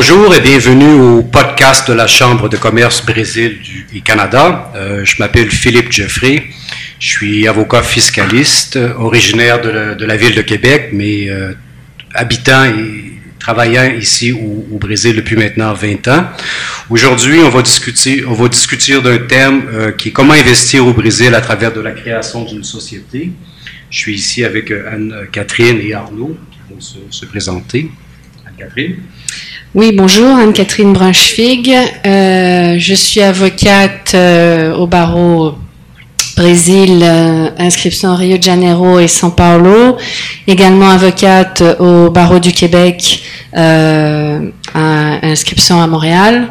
bonjour et bienvenue au podcast de la Chambre de commerce Brésil et Canada. Euh, je m'appelle Philippe Jeffrey. Je suis avocat fiscaliste, originaire de la, ville de Québec, mais euh, habitant et travaillant ici au, Brésil depuis maintenant 20 ans. Aujourd'hui, on va discuter, on va discuter d'un thème euh, qui est comment investir au Brésil à travers de la création d'une société. Je suis ici avec Anne-Catherine et Arnaud qui vont se, se présenter. Anne-Catherine. Oui, bonjour, Anne-Catherine Brunschwig. Euh, je suis avocate euh, au barreau Brésil, euh, inscription Rio de Janeiro et São Paulo. Également avocate au barreau du Québec, inscription à Montréal.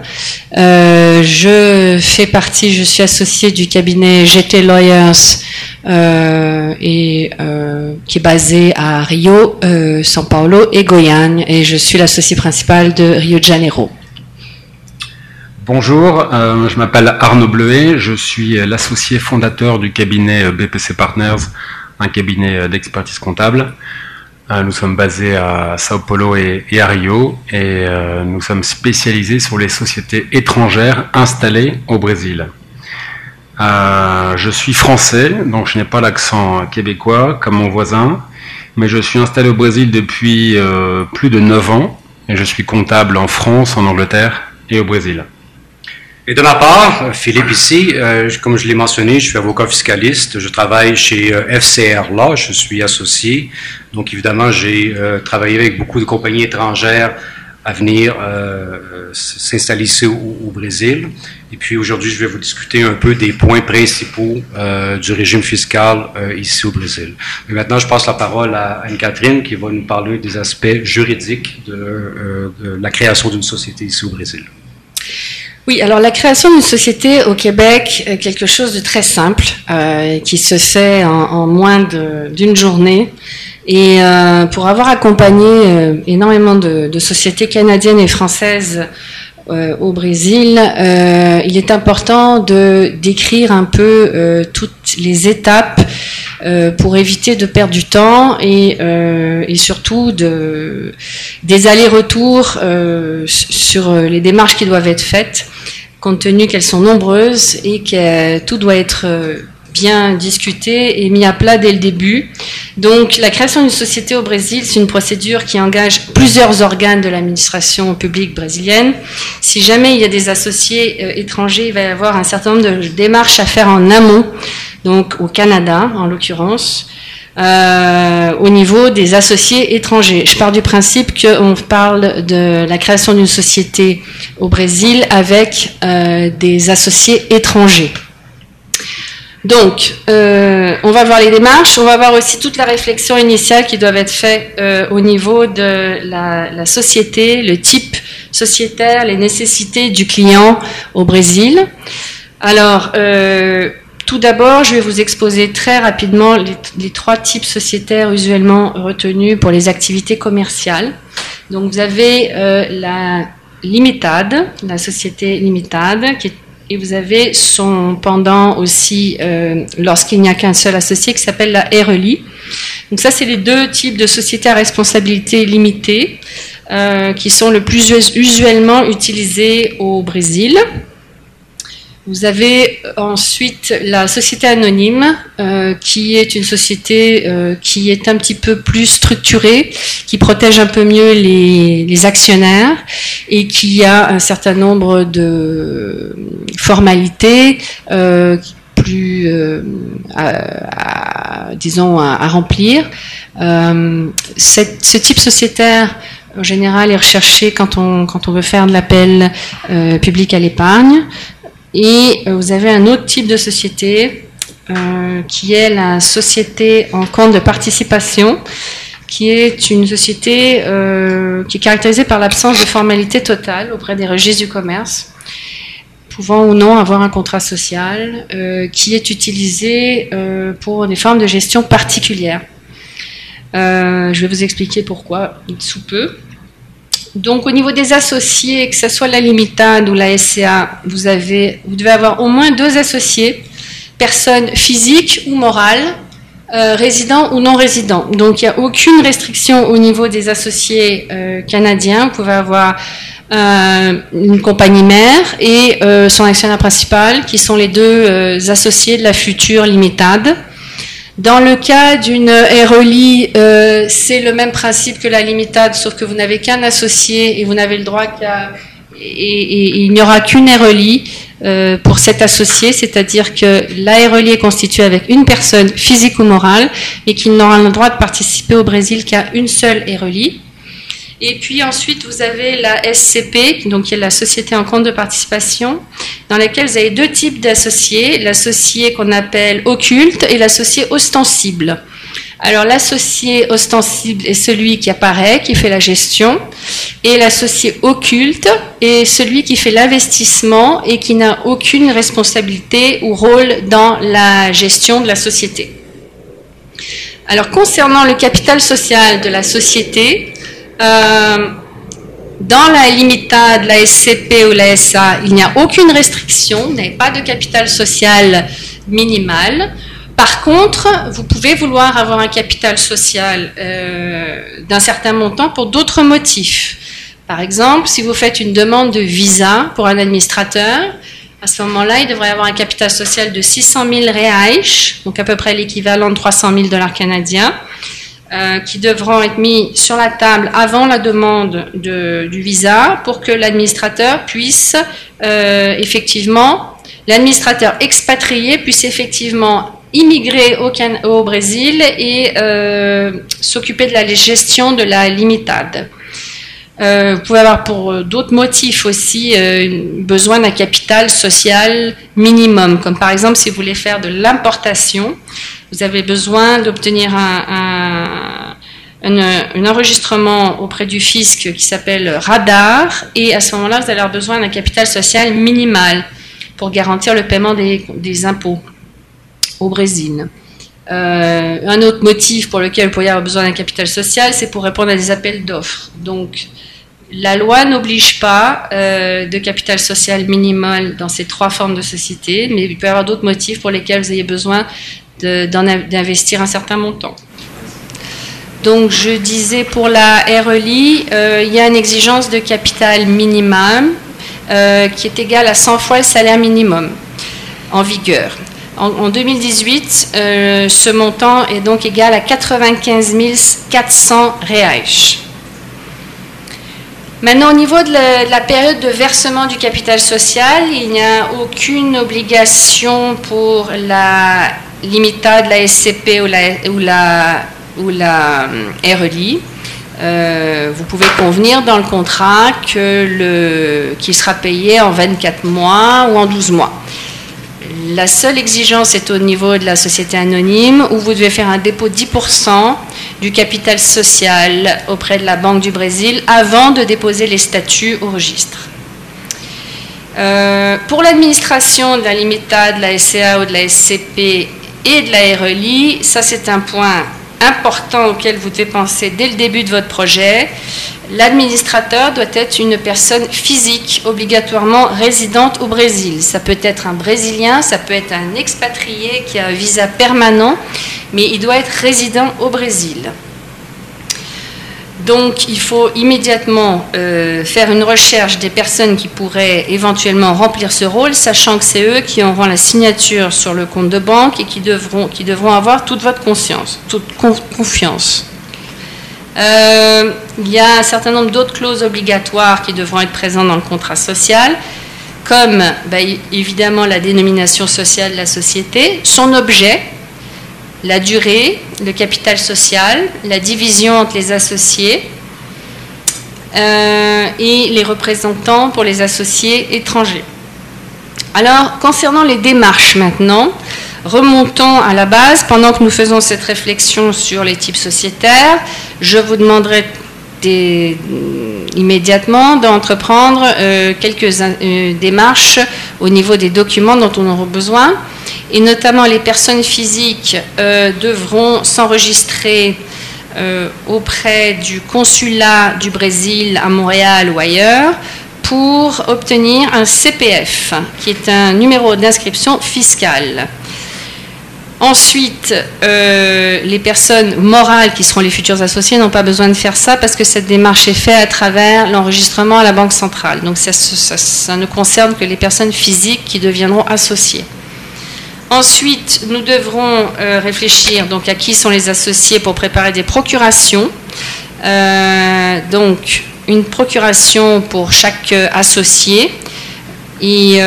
je fais partie, je suis associée du cabinet GT Lawyers euh, et euh, qui est basé à Rio, euh, São Paulo et Goiânia, et je suis l'associé principal de Rio de Janeiro. Bonjour, je m'appelle Arnaud Bleuet, je suis l'associé fondateur du cabinet BPC Partners, un cabinet d'expertise comptable. Nous sommes basés à Sao Paulo et, à Rio et nous sommes spécialisés sur les sociétés étrangères installées au Brésil. Euh, je suis français, donc je n'ai pas l'accent québécois comme mon voisin, mais je suis installé au Brésil depuis euh, plus de 9 ans et je suis comptable en France, en Angleterre et au Brésil. Et de ma part, Philippe ici, euh, comme je l'ai mentionné, je suis avocat fiscaliste, je travaille chez FCR là, je suis associé, donc évidemment j'ai travaillé avec beaucoup de compagnies étrangères à venir s'installer ici au Brésil. Et puis aujourd'hui, je vais vous discuter un peu des points principaux euh, du régime fiscal euh, ici au Brésil. Mais maintenant, je passe la parole à Anne-Catherine qui va nous parler des aspects juridiques de, euh, la création d'une société ici au Brésil. Oui, alors la création d'une société au Québec est quelque chose de très simple qui se fait en, moins d'une journée. Et pour avoir accompagné énormément de, sociétés canadiennes et françaises euh, au Brésil, euh, il est important de décrire un peu euh, toutes les étapes pour éviter de perdre du temps et, surtout de, des allers-retours sur les démarches qui doivent être faites, compte tenu qu'elles sont nombreuses et que tout doit être bien discuté et mis à plat dès le début. Donc la création d'une société au Brésil, c'est une procédure qui engage plusieurs organes de l'administration publique brésilienne. Si jamais il y a des associés euh, étrangers, il va y avoir un certain nombre de démarches à faire en amont, donc au Canada en l'occurrence. Euh, au niveau des associés étrangers. Je pars du principe qu'on parle de la création d'une société au Brésil avec euh, des associés étrangers. Donc, euh, on va voir les démarches, on va voir aussi toute la réflexion initiale qui doit être faite au niveau de la, société, le type sociétaire, les nécessités du client au Brésil. Alors, tout d'abord, je vais vous exposer très rapidement les, trois types sociétaires usuellement retenus pour les activités commerciales. Donc, vous avez la Limited, la société est et vous avez son pendant aussi, euh, lorsqu'il n'y a qu'un seul associé, qui s'appelle la RELI. Donc ça, c'est les deux types de sociétés à responsabilité limitée euh, qui sont le plus usuellement utilisés au Brésil. Vous avez ensuite la société anonyme, euh, qui est une société euh, qui est un petit peu plus structurée, qui protège un peu mieux les, actionnaires et qui a un certain nombre de formalités euh, plus, à, disons, à, remplir. ce type sociétaire en général est recherché quand on veut faire de l'appel public à l'épargne. Et euh, vous avez un autre type de société euh, qui est la société en compte de participation, qui est une société euh, qui est caractérisée par l'absence de formalité totale auprès des registres du commerce, pouvant ou non avoir un contrat social, qui est utilisé pour des formes de gestion particulières. je vais vous expliquer pourquoi sous peu. Donc au niveau des associés, que ce soit la Limitade ou la SCA, vous, avez, vous devez avoir au moins deux associés, personnes physiques ou morales, euh, résidents ou non résidents. Donc il n'y a aucune restriction au niveau des associés euh, canadiens. Vous pouvez avoir euh, une compagnie mère et son actionnaire principal, qui sont les deux associés de la future Limitade. Dans le cas d'une RELI, c'est le même principe que la Limitade, sauf que vous n'avez qu'un associé et vous n'avez le droit qu'à... Et, il n'y aura qu'une RELI. Euh, pour cet associé, c'est-à-dire que l'ARELI est constitué avec une personne physique ou morale et qu'il n'aura le droit de participer au Brésil qu'à une seule RELI. Et puis ensuite, vous avez la SCP, donc qui est la société en compte de participation, dans laquelle vous avez deux types d'associés, l'associé qu'on appelle occulte et l'associé ostensible. Alors l'associé ostensible est celui qui apparaît, qui fait la gestion, et l'associé occulte est celui qui fait l'investissement et qui n'a aucune responsabilité ou rôle dans la gestion de la société. Alors concernant le capital social de la société, dans la limitade, la SCP ou la SA, il n'y a aucune restriction, vous n'avez pas de capital social minimal. Par contre, vous pouvez vouloir avoir un capital social euh, d'un certain montant pour d'autres motifs. Par exemple, si vous faites une demande de visa pour un administrateur, à ce moment-là, il devrait avoir un capital social de 600 000 reais, donc à peu près l'équivalent de 300 000 dollars canadiens, euh, qui devront être mis sur la table avant la demande du visa pour que l'administrateur puisse euh, effectivement, l'administrateur expatrié puisse effectivement immigrer au, au Brésil et euh, s'occuper de la gestion de la limitade. Euh, vous pouvez avoir pour euh, d'autres motifs aussi besoin d'un capital social minimum, comme par exemple si vous voulez faire de l'importation, vous avez besoin d'obtenir un, enregistrement auprès du fisc qui s'appelle radar, et à ce moment-là, vous allez avoir besoin d'un capital social minimal pour garantir le paiement des, impôts au Brésil. Euh, un autre motif pour lequel vous pourriez avoir besoin d'un capital social, c'est pour répondre à des appels d'offres. Donc, la loi n'oblige pas euh, de capital social minimal dans ces trois formes de société, mais il peut y avoir d'autres motifs pour lesquels vous ayez besoin d'investir un certain montant. Donc, je disais pour la RELI, euh, il y a une exigence de capital minimum qui est égale à 100 fois le salaire minimum en vigueur. En, 2018, euh, ce montant est donc égal à 95 400 reais. Maintenant, au niveau de la, période de versement du capital social, il n'y a aucune obligation pour la Limited, la SCP ou la, ou la, ou euh, RELI. Euh, vous pouvez convenir dans le contrat qu'il sera payé en 24 mois ou en 12 mois. La seule exigence est au niveau de la société anonyme où vous devez faire un dépôt de 10% du capital social auprès de la Banque du Brésil avant de déposer les statuts au registre. Euh, pour l'administration de la Limita, de la SCA ou de la SCP et de la RELI, ça c'est un point important auquel vous devez penser dès le début de votre projet. L'administrateur doit être une personne physique, obligatoirement résidente au Brésil. Ça peut être un Brésilien, ça peut être un expatrié qui a un visa permanent, mais il doit être résident au Brésil. Donc il faut immédiatement euh, faire une recherche des personnes qui pourraient éventuellement remplir ce rôle, sachant que c'est eux qui auront la signature sur le compte de banque et qui devront, avoir toute votre confiance. Euh, il y a un certain nombre d'autres clauses obligatoires qui devront être présentes dans le contrat social, comme ben, évidemment la dénomination sociale de la société, son objet, la durée, le capital social, la division entre les associés euh, et les représentants pour les associés étrangers. Alors, concernant les démarches maintenant, remontons à la base. Pendant que nous faisons cette réflexion sur les types sociétaires, je vous demanderai immédiatement d'entreprendre euh, quelques euh, démarches au niveau des documents dont on aura besoin et notamment les personnes physiques euh, devront s'enregistrer euh, auprès du consulat du Brésil à Montréal ou ailleurs pour obtenir un CPF, qui est un numéro d'inscription fiscale. Ensuite, euh, les personnes morales qui seront les futurs associés n'ont pas besoin de faire ça parce que cette démarche est faite à travers l'enregistrement à la Banque centrale. Donc ça, ça, ne concerne que les personnes physiques qui deviendront associées. Ensuite, nous devrons euh, réfléchir donc à qui sont les associés pour préparer des procurations. Euh, donc une procuration pour chaque associé et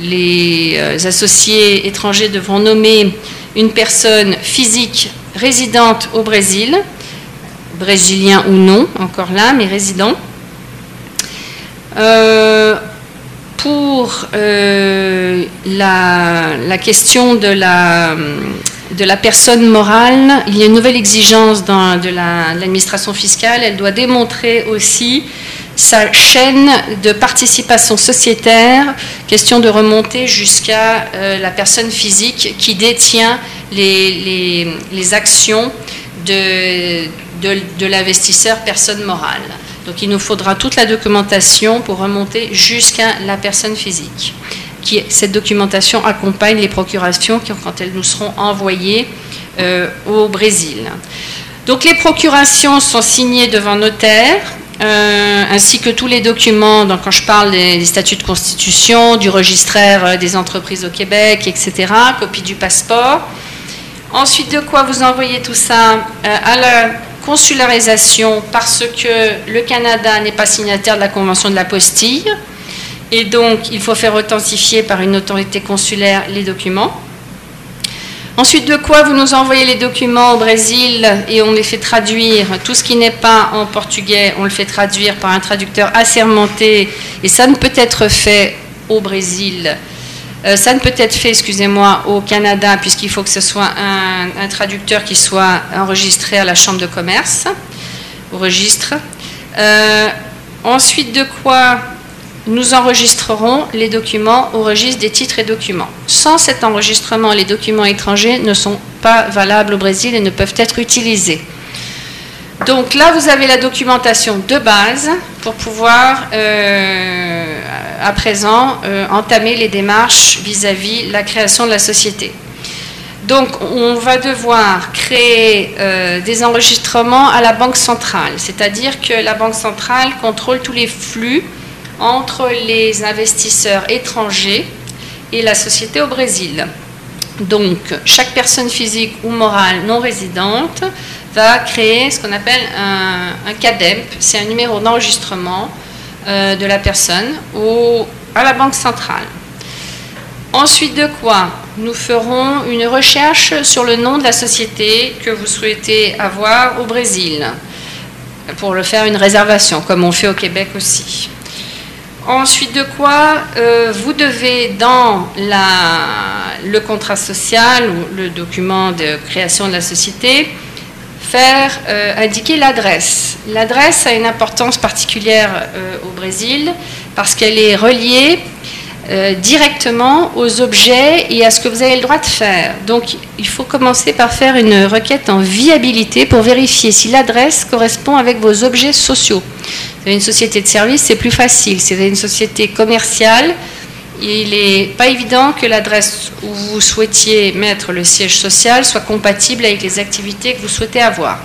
les euh, associés étrangers devront nommer une personne physique résidente au Brésil, brésilien ou non, encore là, mais résident. Pour euh, la, question de la, personne morale, il y a une nouvelle exigence de l'administration fiscale. Elle doit démontrer aussi sa chaîne de participation sociétaire, question de remonter jusqu'à euh, la personne physique qui détient les, actions de, l'investisseur personne morale. Donc il nous faudra toute la documentation pour remonter jusqu'à la personne physique. Qui, cette documentation accompagne les procurations quand elles nous seront envoyées euh, au Brésil. Donc les procurations sont signées devant notaire euh, ainsi que tous les documents, donc quand je parle des, statuts de constitution, du registraire euh, des entreprises au Québec, etc., copie du passeport. Ensuite, de quoi vous envoyez tout ça à la consularisation parce que le Canada n'est pas signataire de la Convention de la postille, et donc il faut faire authentifier par une autorité consulaire les documents. Ensuite de quoi vous nous envoyez les documents au Brésil et on les fait traduire? Tout ce qui n'est pas en portugais, on le fait traduire par un traducteur assermenté et ça ne peut être fait au Brésil. Euh, ça ne peut être fait, excusez-moi, au Canada puisqu'il faut que ce soit un, traducteur qui soit enregistré à la Chambre de commerce, au registre. Euh, ensuite de quoi nous enregistrerons les documents au registre des titres et documents. Sans cet enregistrement, les documents étrangers ne sont pas valables au Brésil et ne peuvent être utilisés. Donc là, vous avez la documentation de base pour pouvoir, euh, à présent, euh, entamer les démarches vis-à-vis de la création de la société. Donc, on va devoir créer euh, des enregistrements à la Banque centrale, c'est-à-dire que la Banque centrale contrôle tous les flux entre les investisseurs étrangers et la société au Brésil. Donc, chaque personne physique ou morale non résidente va créer ce qu'on appelle un, CADEMP, c'est un numéro d'enregistrement euh, de la personne à la Banque centrale. Ensuite de quoi nous ferons une recherche sur le nom de la société que vous souhaitez avoir au Brésil pour le faire une réservation, comme on fait au Québec aussi. Ensuite de quoi, euh, vous devez dans le contrat social ou le document de création de la société faire euh, indiquer l'adresse. L'adresse a une importance particulière euh, au Brésil parce qu'elle est reliée directement aux objets et à ce que vous avez le droit de faire. Donc il faut commencer par faire une requête en viabilité pour vérifier si l'adresse correspond avec vos objets sociaux avez une société de service, c'est plus facile. Si vous avez une société commerciale, il n'est pas évident que l'adresse où vous souhaitiez mettre le siège social soit compatible avec les activités que vous souhaitez avoir.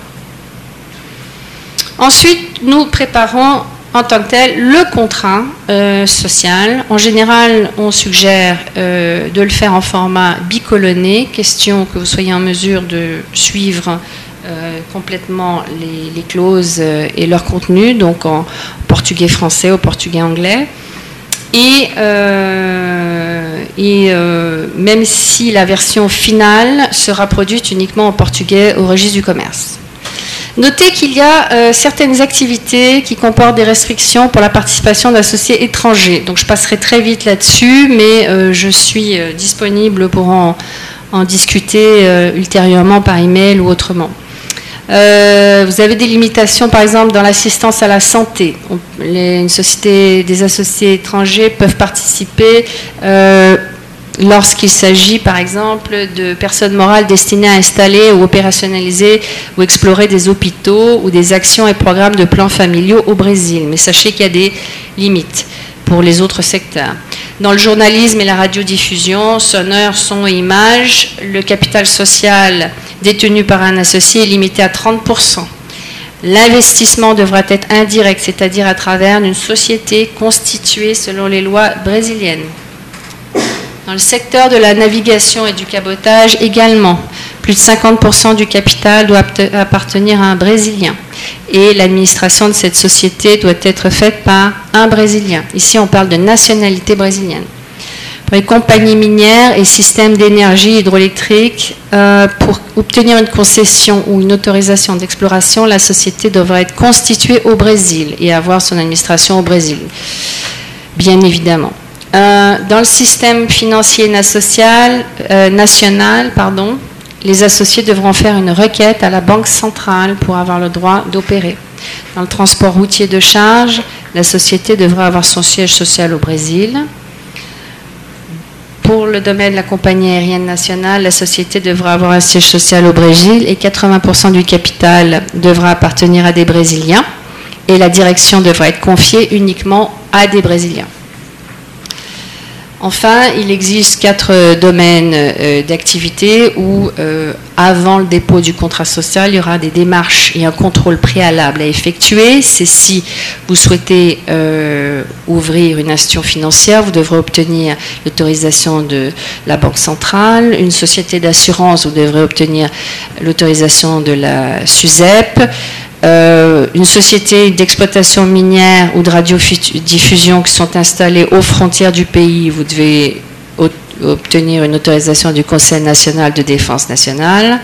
Ensuite, nous préparons en tant que tel le contrat euh, social. En général, on suggère euh, de le faire en format bicolonné, question que vous soyez en mesure de suivre euh, complètement les, clauses et leur contenu, donc en portugais français, au portugais anglais. Et, euh, et même si la version finale sera produite uniquement en portugais au registre du commerce. Notez qu'il y a certaines activités qui comportent des restrictions pour la participation d'associés étrangers. Donc je passerai très vite là-dessus, mais je suis disponible pour en, en discuter ultérieurement par email ou autrement. Euh, vous avez des limitations, par exemple, dans l'assistance à la santé. une société, des associés étrangers peuvent participer euh, lorsqu'il s'agit, par exemple, de personnes morales destinées à installer ou opérationnaliser ou explorer des hôpitaux ou des actions et programmes de plans familiaux au Brésil. Mais sachez qu'il y a des limites pour les autres secteurs. Dans le journalisme et la radiodiffusion, sonneur, son et image, le capital social détenu par un associé est limité à 30%. L'investissement devra être indirect, c'est-à-dire à travers une société constituée selon les lois brésiliennes. Dans le secteur de la navigation et du cabotage également, plus de 50% du capital doit appartenir à un Brésilien. Et l'administration de cette société doit être faite par un Brésilien. Ici, on parle de nationalité brésilienne. Pour les compagnies minières et systèmes d'énergie hydroélectrique, euh, pour obtenir une concession ou une autorisation d'exploration, la société devra être constituée au Brésil et avoir son administration au Brésil, bien évidemment. Euh, dans le système financier euh, national, pardon, les associés devront faire une requête à la Banque centrale pour avoir le droit d'opérer. Dans le transport routier de charge, la société devra avoir son siège social au Brésil. Pour le domaine de la compagnie aérienne nationale, la société devra avoir un siège social au Brésil et 80% du capital devra appartenir à des Brésiliens et la direction devra être confiée uniquement à des Brésiliens. Enfin, il existe quatre euh, domaines euh, d'activité où, euh, avant le dépôt du contrat social, il y aura des démarches et un contrôle préalable à effectuer. C'est si vous souhaitez ouvrir une institution financière, vous devrez obtenir l'autorisation de la Banque centrale. Une société d'assurance, vous devrez obtenir l'autorisation de la SUSEP. Euh, une société d'exploitation minière ou de radiodiffusion qui sont installées aux frontières du pays, vous devez obtenir une autorisation du Conseil national de défense nationale.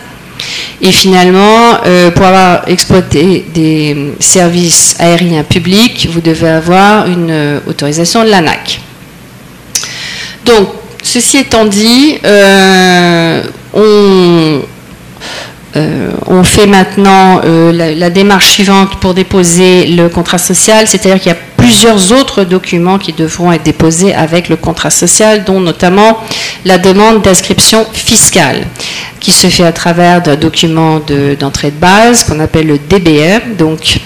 Et finalement, euh, pour avoir exploité des services aériens publics, vous devez avoir une euh, autorisation de l'ANAC. Donc, ceci étant dit, on, euh, on fait maintenant euh, la, démarche suivante pour déposer le contrat social, c'est-à-dire qu'il y a plusieurs autres documents qui devront être déposés avec le contrat social, dont notamment la demande d'inscription fiscale, qui se fait à travers d'un document d'entrée de, base qu'on appelle le DBR. Donc,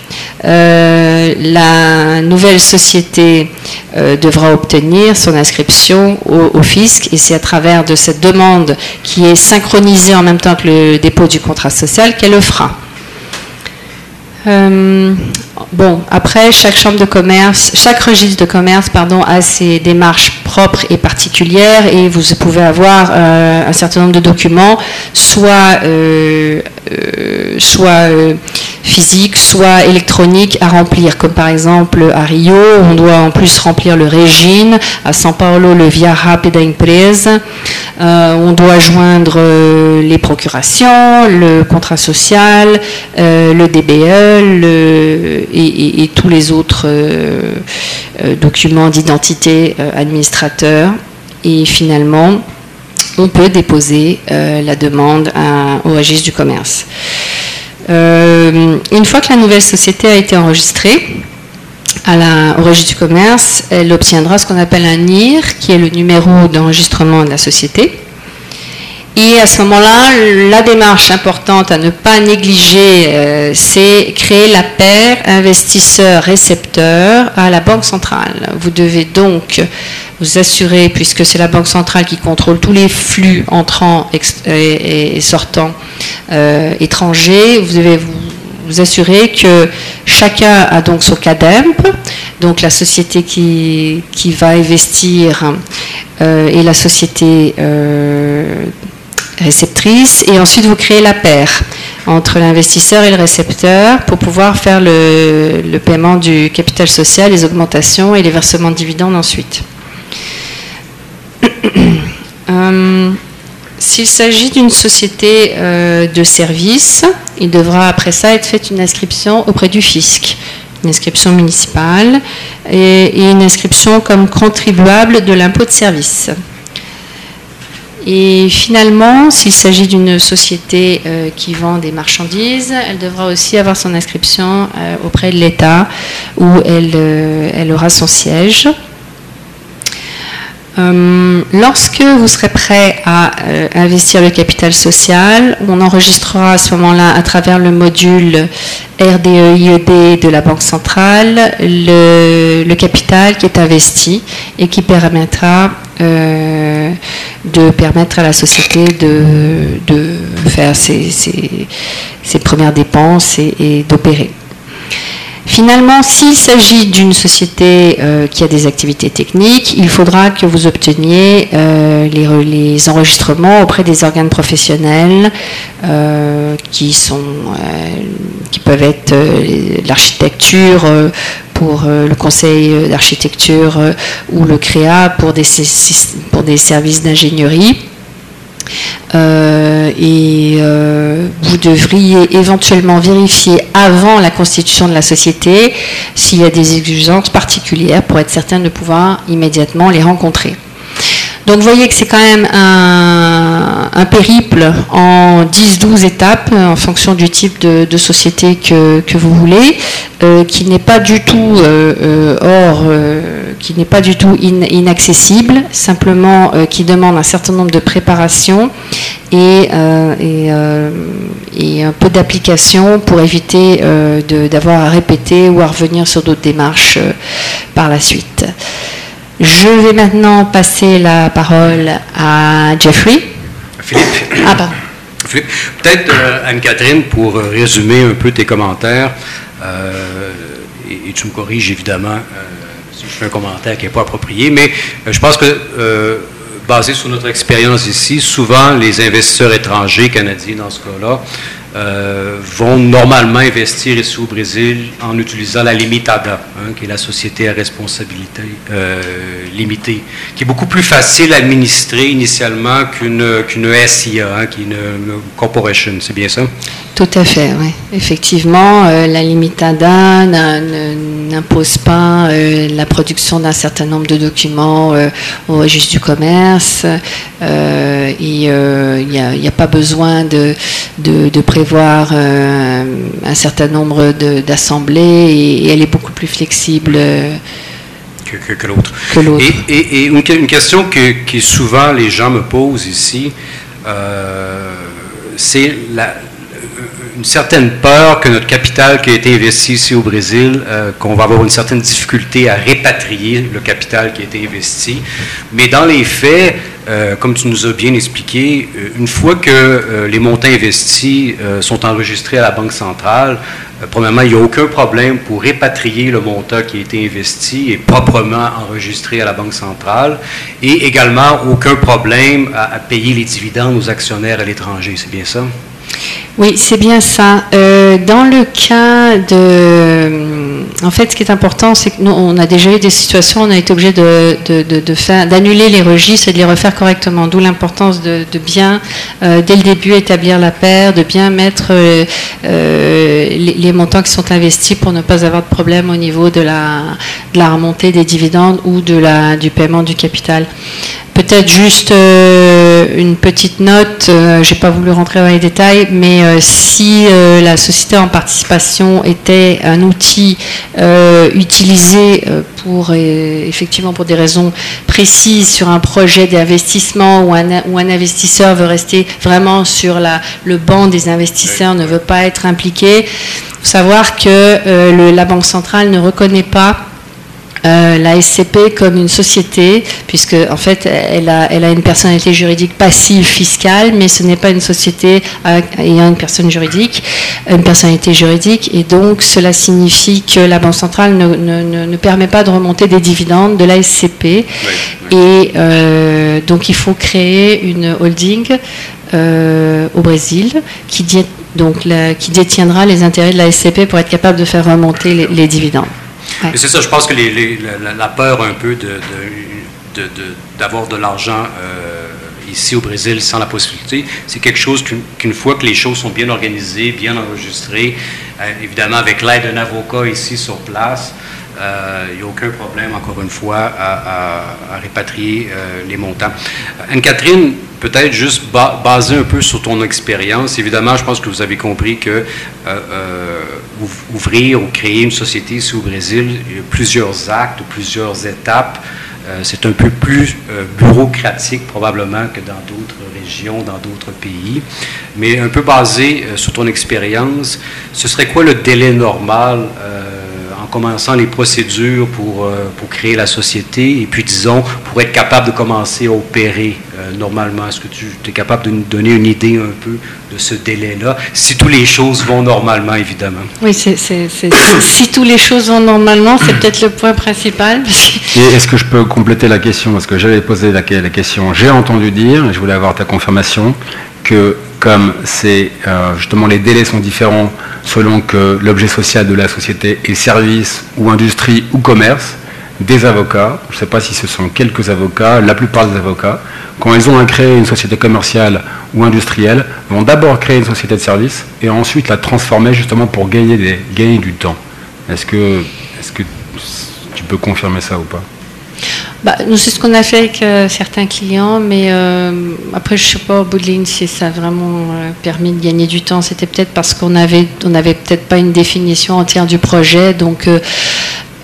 euh, la nouvelle société euh, devra obtenir son inscription au, fisc et c'est à travers de cette demande qui est synchronisée en même temps que le dépôt du contrat social qu'elle le fera. Euh, bon, après, chaque chambre de commerce, chaque registre de commerce, pardon, a ses démarches propres et particulières et vous pouvez avoir un certain nombre de documents, soit, soit physique, soit électronique à remplir, comme par exemple à Rio, on doit en plus remplir le régime, à São Paulo le via rapida empresa, euh, on doit joindre euh, les procurations, le contrat social, euh, le DBE et, tous les autres documents d'identité administrateur. Et finalement, on peut déposer la demande au registre du commerce. Euh, une fois que la nouvelle société a été enregistrée, au registre du commerce, elle obtiendra ce qu'on appelle un NIR, qui est le numéro d'enregistrement de la société. Et à ce moment-là, la démarche importante à ne pas négliger, euh, c'est créer la paire investisseur-récepteur à la Banque centrale. Vous devez donc vous assurer, puisque c'est la Banque centrale qui contrôle tous les flux entrants et, sortants euh, étrangers, vous devez vous, assurer que chacun a donc son CADEMP, donc la société qui, qui va investir euh, et la société euh, réceptrice, et ensuite vous créez la paire entre l'investisseur et le récepteur pour pouvoir faire le, paiement du capital social, les augmentations et les versements de dividendes ensuite. Euh, s'il s'agit d'une société euh, de service, il devra après ça être faite une inscription auprès du fisc, une inscription municipale et, une inscription comme contribuable de l'impôt de service. Et finalement, s'il s'agit d'une société euh, qui vend des marchandises, elle devra aussi avoir son inscription auprès de l'État où elle, elle aura son siège. Euh, lorsque vous serez prêt à euh, investir le capital social, on enregistrera à ce moment-là, à travers le module RDEIED e de la Banque centrale, le, capital qui est investi et qui permettra euh, de permettre à la société de, faire ses, premières dépenses et d'opérer. Finalement, s'il s'agit d'une société euh, qui a des activités techniques, il faudra que vous obteniez euh, les, enregistrements auprès des organes professionnels qui, sont, qui peuvent être l'architecture pour le conseil d'architecture ou le CREA pour des, services d'ingénierie. Euh, et euh, vous devriez éventuellement vérifier avant la constitution de la société s'il y a des exigences particulières pour être certain de pouvoir immédiatement les rencontrer. Donc vous voyez que c'est quand même un, périple en 10-12 étapes en fonction du type de, société que, vous voulez, euh, qui n'est pas du tout hors qui n'est pas du tout inaccessible, simplement euh, qui demande un certain nombre de préparations et, euh, euh, et, un peu d'application pour éviter d'avoir à répéter ou à revenir sur d'autres démarches par la suite. Je vais maintenant passer la parole à Jeffrey. Philippe. Ah, pardon. Peut-être Anne-Catherine pour résumer un peu tes commentaires, et, tu me corriges évidemment je fais un commentaire qui n'est pas approprié, mais euh, je pense que, euh, basé sur notre expérience ici, souvent les investisseurs étrangers, canadiens dans ce cas-là, euh, vont normalement investir ici au Brésil en utilisant la Limitada, hein, qui est la société à responsabilité euh, limitée, qui est beaucoup plus facile à administrer initialement qu'une qu'une SIA, hein, qui est une, corporation. C'est bien ça? Tout à fait, oui. Effectivement, euh, la Limitada n'impose pas la production d'un certain nombre de documents au registre du commerce. il n'y a, pas besoin de, de, de prévoir euh, un certain nombre d'assemblées et, elle est beaucoup plus flexible. Euh, que, que, l'autre. Et, et, une, question que, que, souvent les gens me posent ici, euh, c'est une certaine peur que notre capital qui a été investi ici au Brésil, qu'on va avoir une certaine difficulté à répatrier le capital qui a été investi. Mais dans les faits, euh, comme tu nous as bien expliqué, euh, une fois que euh, les montants investis sont enregistrés à la Banque centrale, premièrement, il n'y a aucun problème pour répatrier le montant qui a été investi et proprement enregistré à la Banque centrale, et également aucun problème à payer les dividendes aux actionnaires à l'étranger. C'est bien ça? Oui, c'est bien ça. Euh, dans le cas de... En fait, ce qui est important, c'est que nous, on a déjà eu des situations, on a été obligé de, de, d'annuler les registres et de les refaire correctement. D'où l'importance de, bien, euh, dès le début, établir la paire, de bien mettre euh, les, montants qui sont investis pour ne pas avoir de problème au niveau de la, de la remontée des dividendes ou de la, du paiement du capital. Peut-être juste euh, une petite note, euh, je n'ai pas voulu rentrer dans les détails, mais euh, si la société en participation était un outil utilisé pour effectivement pour des raisons précises sur un projet d'investissement où un, un investisseur veut rester vraiment sur la, le banc des investisseurs, ne veut pas être impliqué, il faut savoir que la Banque centrale ne reconnaît pas euh, la SCP comme une société, puisque en fait elle a, elle a une personnalité juridique passive fiscale, mais ce n'est pas une société ayant une personne juridique, une personnalité juridique, et donc cela signifie que la Banque centrale ne, ne, ne permet pas de remonter des dividendes de la SCP, et euh, donc il faut créer une holding euh, au Brésil qui, donc, qui détiendra les intérêts de la SCP pour être capable de faire remonter les dividendes. C'est ça, je pense que la, peur un peu d'avoir de, l'argent euh, ici au Brésil sans la possibilité, c'est quelque chose qu'une fois que les choses sont bien organisées, bien enregistrées, euh, évidemment avec l'aide d'un avocat ici sur place, il n'y a aucun problème, encore une fois, à, répatrier les montants. Anne-Catherine, peut-être juste basé un peu sur ton expérience, évidemment, je pense que vous avez compris que euh, euh, ouvrir ou créer une société ici au Brésil, il y a plusieurs actes, plusieurs étapes c'est un peu plus bureaucratique probablement que dans d'autres régions, dans d'autres pays. Mais un peu basé sur ton expérience, ce serait quoi le délai normal commençant les procédures pour, euh, pour créer la société et puis, disons, pour être capable de commencer à opérer euh, normalement? Est-ce que tu es capable de nous donner une idée un peu de ce délai-là, si toutes les choses vont normalement, évidemment? Oui, c'est, si toutes les choses vont normalement, c'est peut-être le point principal. Et est-ce que je peux compléter la question? Parce que j'avais posé la, la question, j'ai entendu dire, et je voulais avoir ta confirmation, que comme c'est euh, justement les délais sont différents selon que l'objet social de la société est service ou industrie ou commerce, des avocats, je ne sais pas si ce sont quelques avocats, la plupart des avocats, quand ils ont à créer une société commerciale ou industrielle, vont d'abord créer une société de service et ensuite la transformer justement pour gagner, du temps. Est que tu peux confirmer ça ou pas? Bah, c'est ce qu'on a fait avec euh, certains clients, mais euh, après, je ne sais pas au bout de ligne si ça a vraiment euh, permis de gagner du temps. C'était peut-être parce qu'on avait, on n'avait peut-être pas une définition entière du projet. Donc,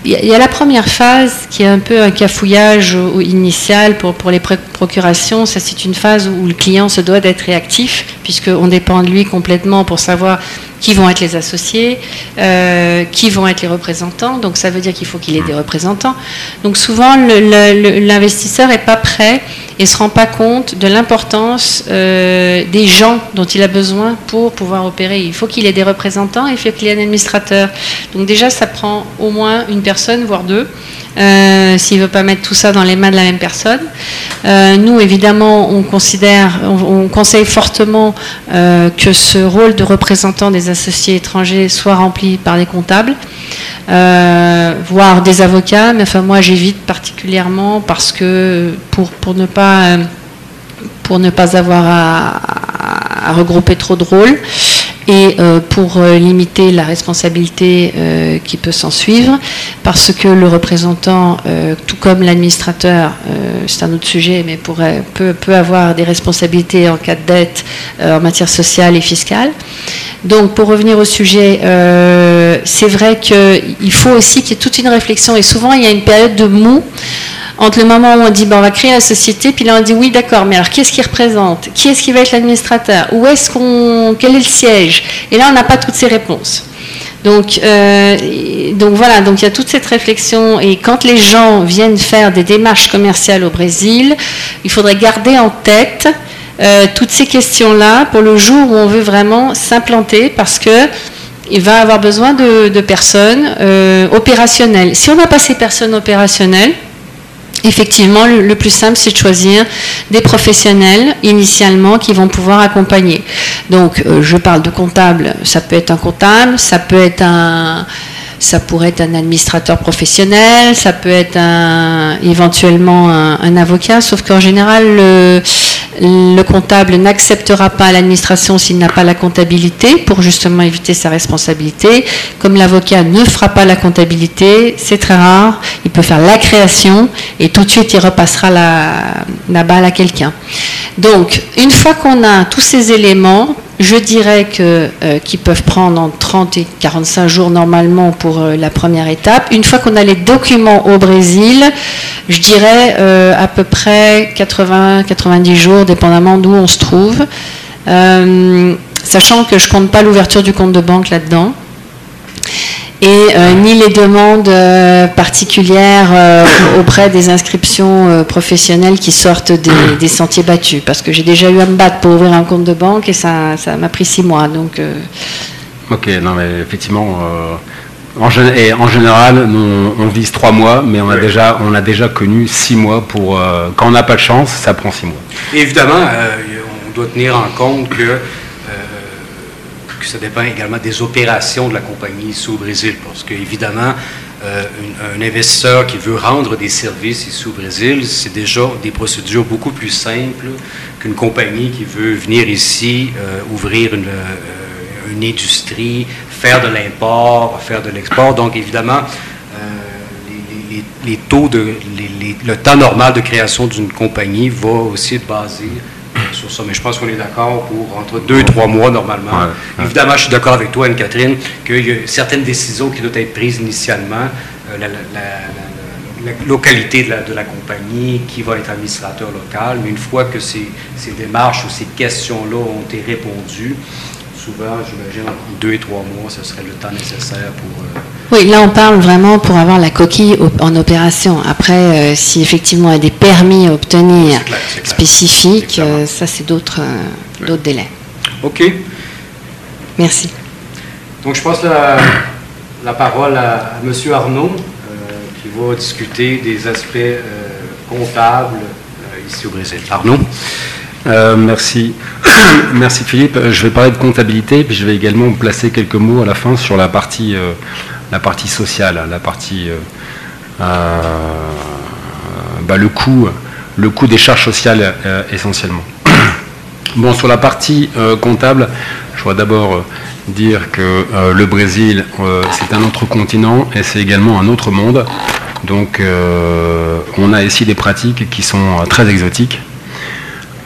il y, a la première phase qui est un peu un cafouillage initial pour, pour les procurations. Ça, c'est une phase où le client se doit d'être réactif, puisqu'on dépend de lui complètement pour savoir qui vont être les associés, euh, qui vont être les représentants. Donc ça veut dire qu'il faut qu'il ait des représentants. Donc souvent, l'investisseur n'est pas prêt et ne se rend pas compte de l'importance euh, des gens dont il a besoin pour pouvoir opérer. Il faut qu'il ait des représentants et il faut qu'il ait un administrateur. Donc déjà, ça prend au moins une personne, voire deux. Euh, s'il ne veut pas mettre tout ça dans les mains de la même personne. Euh, nous, évidemment, on considère, on, conseille fortement que ce rôle de représentant des associés étrangers soit rempli par des comptables, voire des avocats. Mais enfin, moi, j'évite particulièrement parce que pour, pour ne pas avoir à regrouper trop de rôles et euh, pour euh, limiter la responsabilité euh, qui peut s'en suivre, parce que le représentant, tout comme l'administrateur, c'est un autre sujet, mais peut, peut, avoir des responsabilités en cas de dette en matière sociale et fiscale. Donc pour revenir au sujet, c'est vrai qu'il faut aussi qu'il y ait toute une réflexion, et souvent il y a une période de mou entre le moment où on dit ben, on va créer la société, puis là on dit oui d'accord, mais alors qu'est-ce qui représente? Qui est-ce qui va être l'administrateur? Où est-ce qu'on quel est le siège? Et là on n'a pas toutes ces réponses. Donc, euh, donc voilà, donc il y a toute cette réflexion et quand les gens viennent faire des démarches commerciales au Brésil, il faudrait garder en tête euh, toutes ces questions-là pour le jour où on veut vraiment s'implanter parce que il va avoir besoin de, personnes euh, opérationnelles. Si on n'a pas ces personnes opérationnelles, Effectivement, le, plus simple, c'est de choisir des professionnels initialement qui vont pouvoir accompagner. Donc, euh, je parle de comptable, ça peut être un comptable, ça peut être un, ça pourrait être un administrateur professionnel, ça peut être un, éventuellement un, avocat, sauf qu'en général, le, le comptable n'acceptera pas l'administration s'il n'a pas la comptabilité pour justement éviter sa responsabilité. Comme l'avocat ne fera pas la comptabilité, c'est très rare. Il peut faire la création et tout de suite il repassera la, balle à quelqu'un. Donc, une fois qu'on a tous ces éléments, je dirais euh, qu'ils peuvent prendre entre 30 et 45 jours normalement pour euh, la première étape. Une fois qu'on a les documents au Brésil, je dirais euh, à peu près 80-90 jours, dépendamment d'où on se trouve. sachant que je compte pas l'ouverture du compte de banque là-dedans et euh, ni les demandes euh, particulières euh, auprès des inscriptions professionnelles qui sortent des, sentiers battus. Parce que j'ai déjà eu à me battre pour ouvrir un compte de banque et ça, m'a pris six mois. Donc, Ok, non mais effectivement, en, et en, général, on, vise trois mois, mais on a, déjà, on a déjà connu six mois pour... quand on n'a pas de chance, ça prend six mois. évidemment, on doit tenir en compte que ça dépend également des opérations de la compagnie ici au Brésil, parce qu'évidemment, euh, un investisseur qui veut rendre des services ici au Brésil, c'est déjà des procédures beaucoup plus simples qu'une compagnie qui veut venir ici, euh, ouvrir une, euh, une, industrie, faire de l'import, faire de l'export. Donc, évidemment, les, taux de, le temps normal de création d'une compagnie va aussi être basé sur ça. Mais je pense qu'on est d'accord pour entre deux et trois mois normalement. Évidemment, je suis d'accord avec toi, Anne-Catherine, qu'il y a certaines décisions qui doivent être prises initialement. Euh, localité de la, compagnie, qui va être administrateur local, mais une fois que ces, ces démarches ou ces questions-là ont été répondues, souvent, j'imagine, deux et trois mois, ce serait le temps nécessaire pour... Euh, oui, là, on parle vraiment pour avoir la coquille en opération. Après, euh, si effectivement il y a des permis à obtenir spécifiques, euh, ça, c'est d'autres d'autres délais. OK. Merci. Donc, je passe la, la parole à, M. Arnaud, qui va discuter des aspects comptables ici au Brésil. Arnaud euh, merci. merci Philippe. Je vais parler de comptabilité, puis je vais également placer quelques mots à la fin sur la partie, euh, la partie sociale, la partie euh, bah, le coût, le coût des charges sociales essentiellement. Bon, sur la partie comptable, je dois d'abord dire que le Brésil, c'est un autre continent et c'est également un autre monde. Donc, on a ici des pratiques qui sont très exotiques.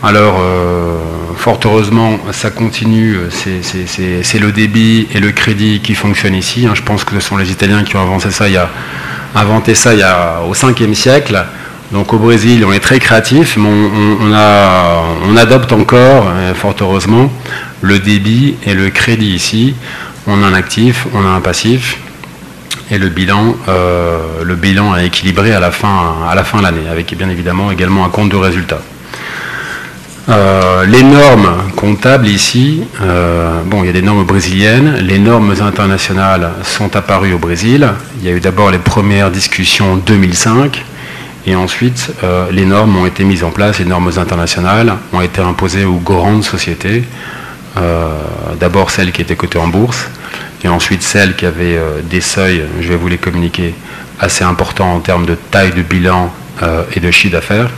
Alors, euh, fort heureusement, ça continue. C'est le débit et le crédit qui fonctionnent ici. Hein. Je pense que ce sont les Italiens qui ont inventé ça il a, inventé ça il y a, au 5e siècle. Donc au Brésil, on est très créatif, mais on, adopte encore, euh, fort heureusement, le débit et le crédit ici. On a un actif, on a un passif, et le bilan, euh, est équilibré à la fin, à la fin de l'année, avec bien évidemment également un compte de résultat. Euh, les normes comptables ici, euh, bon, il y a des normes brésiliennes, les normes internationales sont apparues au Brésil. Il y a eu d'abord les premières discussions en 2005, et ensuite euh, les normes ont été mises en place, les normes internationales ont été imposées aux grandes sociétés, d'abord celles qui étaient cotées en bourse, et ensuite celles qui avaient des seuils, je vais vous les communiquer, assez importants en termes de taille de bilan et de chiffre d'affaires.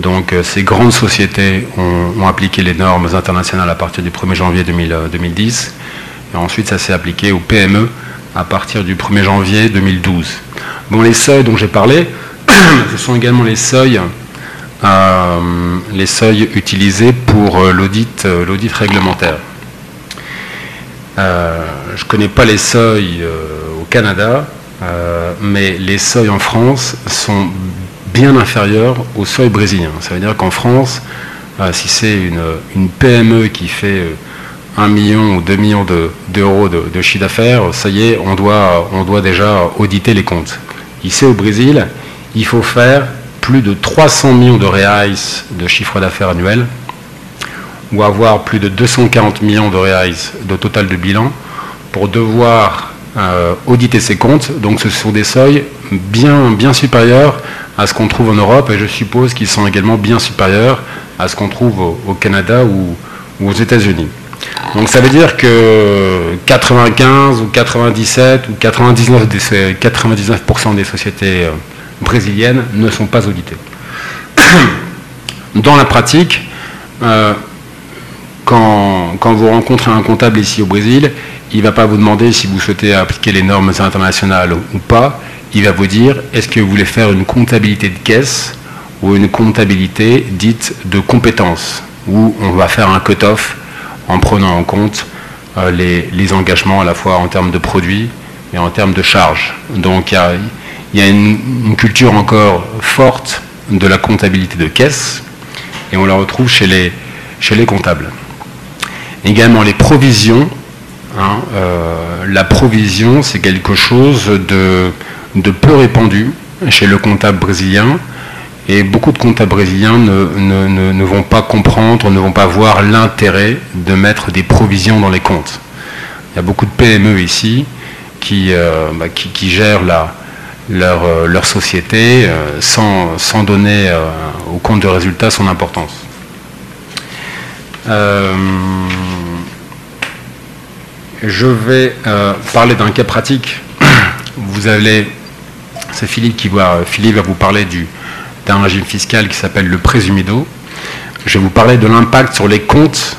Donc euh, ces grandes sociétés ont, appliqué les normes internationales à partir du 1er janvier 2010. Euh, et ensuite, ça s'est appliqué aux PME à partir du 1er janvier 2012. Bon, les seuils dont j'ai parlé, ce sont également les seuils, euh, les seuils utilisés pour l'audit, l'audit réglementaire. je ne connais pas les seuils au Canada, mais les seuils en France sont bien inférieur au seuil brésilien. Ça veut dire qu'en France, euh, si c'est une, PME qui fait 1 euh, million ou 2 millions d'euros de, chiffre d'affaires, ça y est, on doit, on doit déjà auditer les comptes. Ici au Brésil, il faut faire plus de 300 millions de reais de chiffre d'affaires annuel ou avoir plus de 240 millions de reais de total de bilan pour devoir euh, auditer ses comptes. Donc ce sont des seuils bien, bien supérieurs à ce qu'on trouve en Europe et je suppose qu'ils sont également bien supérieurs à ce qu'on trouve au, Canada ou, aux États-Unis. Donc ça veut dire que 95 ou 97 ou 99 des, 99% des sociétés euh, brésiliennes ne sont pas auditées. Dans la pratique, euh, quand, vous rencontrez un comptable ici au Brésil, il ne va pas vous demander si vous souhaitez appliquer les normes internationales ou pas il va vous dire est-ce que vous voulez faire une comptabilité de caisse ou une comptabilité dite de compétences, où on va faire un cut-off en prenant en compte euh, les, engagements à la fois en termes de produits et en termes de charges. Donc il y a, une, culture encore forte de la comptabilité de caisse et on la retrouve chez les comptables. Également les provisions. Hein, euh, la provision, c'est quelque chose de peu répandu chez le comptable brésilien. Et beaucoup de comptables brésiliens ne, vont pas comprendre, ne vont pas voir l'intérêt de mettre des provisions dans les comptes. Il y a beaucoup de PME ici qui, euh, bah, gèrent euh, leur, société sans, donner au compte de résultat son importance. Je vais parler d'un cas pratique. Vous allez c'est Philippe qui va, Philippe va vous parler d'un régime fiscal qui s'appelle le présumido. Je vais vous parler de l'impact sur les comptes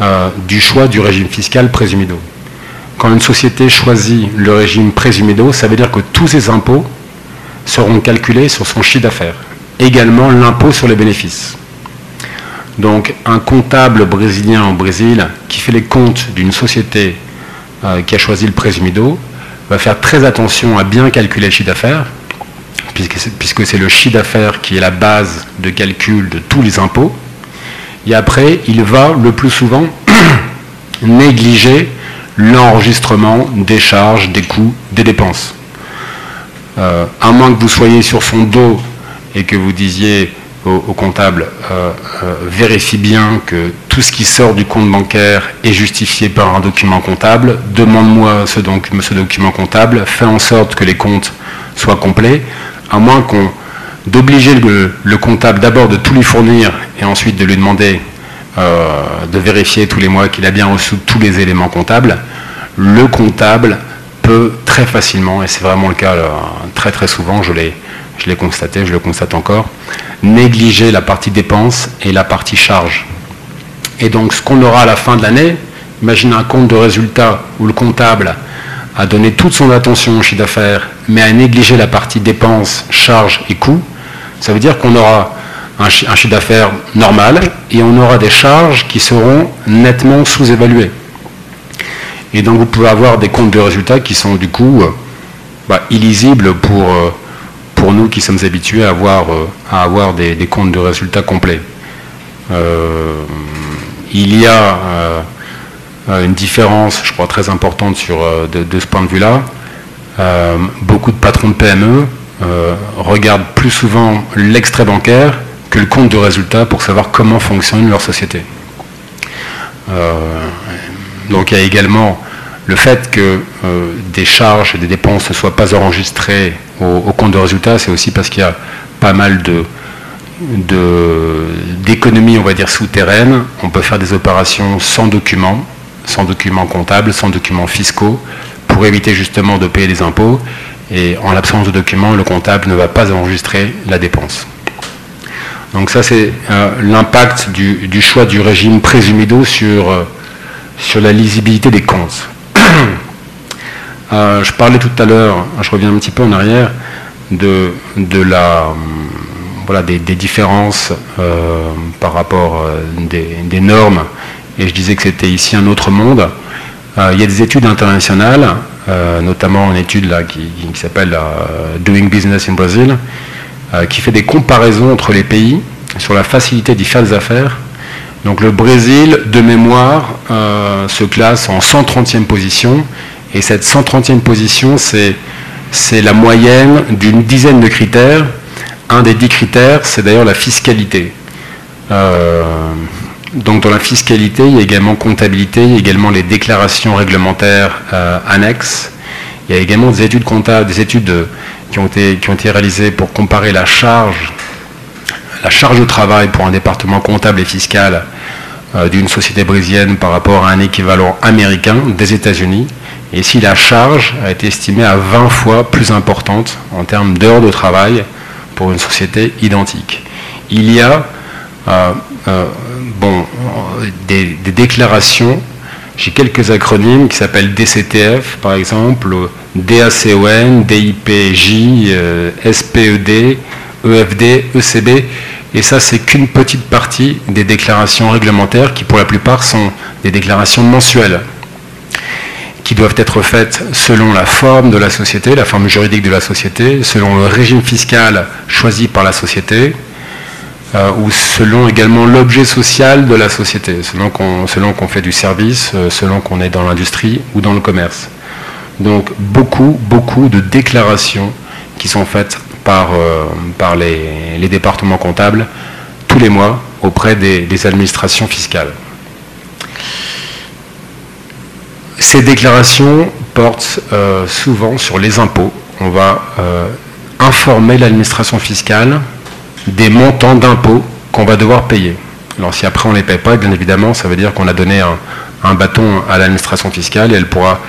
euh, du choix du régime fiscal présumido. Quand une société choisit le régime présumido, ça veut dire que tous ses impôts seront calculés sur son chiffre d'affaires. Également l'impôt sur les bénéfices. Donc un comptable brésilien au Brésil qui fait les comptes d'une société euh, qui a choisi le présumido va faire très attention à bien calculer le chiffre d'affaires, puisque c'est le chiffre d'affaires qui est la base de calcul de tous les impôts. Et après, il va le plus souvent négliger l'enregistrement des charges, des coûts, des dépenses. Euh, à moins que vous soyez sur son dos et que vous disiez au, comptable, euh, euh, vérifie bien que tout ce qui sort du compte bancaire est justifié par un document comptable, demande-moi ce, document comptable, fais en sorte que les comptes soient complets, à moins qu'on d'obliger le, comptable d'abord de tout lui fournir et ensuite de lui demander de vérifier tous les mois qu'il a bien reçu tous les éléments comptables, le comptable peut très facilement, et c'est vraiment le cas très très souvent, je l'ai, je l'ai constaté, je le constate encore, négliger la partie dépenses et la partie charge. Et donc ce qu'on aura à la fin de l'année, imaginez un compte de résultat où le comptable a donné toute son attention au chiffre d'affaires, mais a négligé la partie dépenses, charges et coûts, ça veut dire qu'on aura un chiffre d'affaires normal et on aura des charges qui seront nettement sous-évaluées. Et donc vous pouvez avoir des comptes de résultats qui sont du coup euh, bah, illisibles pour, euh, pour nous qui sommes habitués à avoir, euh, à avoir des, comptes de résultats complets. il y a une différence, je crois, très importante sur, de, ce point de vue-là. beaucoup de patrons de PME regardent plus souvent l'extrait bancaire que le compte de résultat pour savoir comment fonctionne leur société. donc il y a également le fait que euh, des charges et des dépenses ne soient pas enregistrées au, compte de résultat, c'est aussi parce qu'il y a pas mal d'économies, on va dire, souterraines. On peut faire des opérations sans documents, sans documents comptables, sans documents fiscaux, pour éviter justement de payer les impôts. Et en l'absence de documents, le comptable ne va pas enregistrer la dépense. Donc ça, c'est euh, l'impact du, choix du régime présumido sur, euh, sur la lisibilité des comptes. Euh, je parlais tout à l'heure, je reviens un petit peu en arrière, de, la, voilà, des, différences euh, par rapport euh, des, normes, et je disais que c'était ici un autre monde. il y a des études internationales, notamment une étude là, qui, qui s'appelle Doing Business in Brazil, qui fait des comparaisons entre les pays sur la facilité d'y faire des affaires donc le Brésil, de mémoire, euh, se classe en 130e position. Et cette 130e position, c'est la moyenne d'une dizaine de critères. Un des dix critères, c'est d'ailleurs la fiscalité. Euh, donc dans la fiscalité, il y a également comptabilité, il y a également les déclarations réglementaires euh, annexes. Il y a également des études comptables, des études qui, ont été, qui ont été réalisées pour comparer la charge la charge de travail pour un département comptable et fiscal d'une société brésilienne par rapport à un équivalent américain des États-Unis. Et si la charge a été estimée à 20 fois plus importante en termes d'heures de travail pour une société identique. Il y a euh, euh, bon, des, déclarations, j'ai quelques acronymes qui s'appellent DCTF par exemple, DACON, DIPJ, SPED, EFD, ECB, et ça c'est qu'une petite partie des déclarations réglementaires qui pour la plupart sont des déclarations mensuelles qui doivent être faites selon la forme de la société, la forme juridique de la société, selon le régime fiscal choisi par la société, euh, ou selon également l'objet social de la société, selon qu'on fait du service, euh, selon qu'on est dans l'industrie ou dans le commerce. Donc beaucoup, beaucoup de déclarations qui sont faites par, euh, les, départements comptables tous les mois auprès des, administrations fiscales. Ces déclarations portent euh, souvent sur les impôts. On va euh, informer l'administration fiscale des montants d'impôts qu'on va devoir payer. Alors si après on ne les paye pas, bien évidemment, ça veut dire qu'on a donné un bâton à l'administration fiscale et elle pourra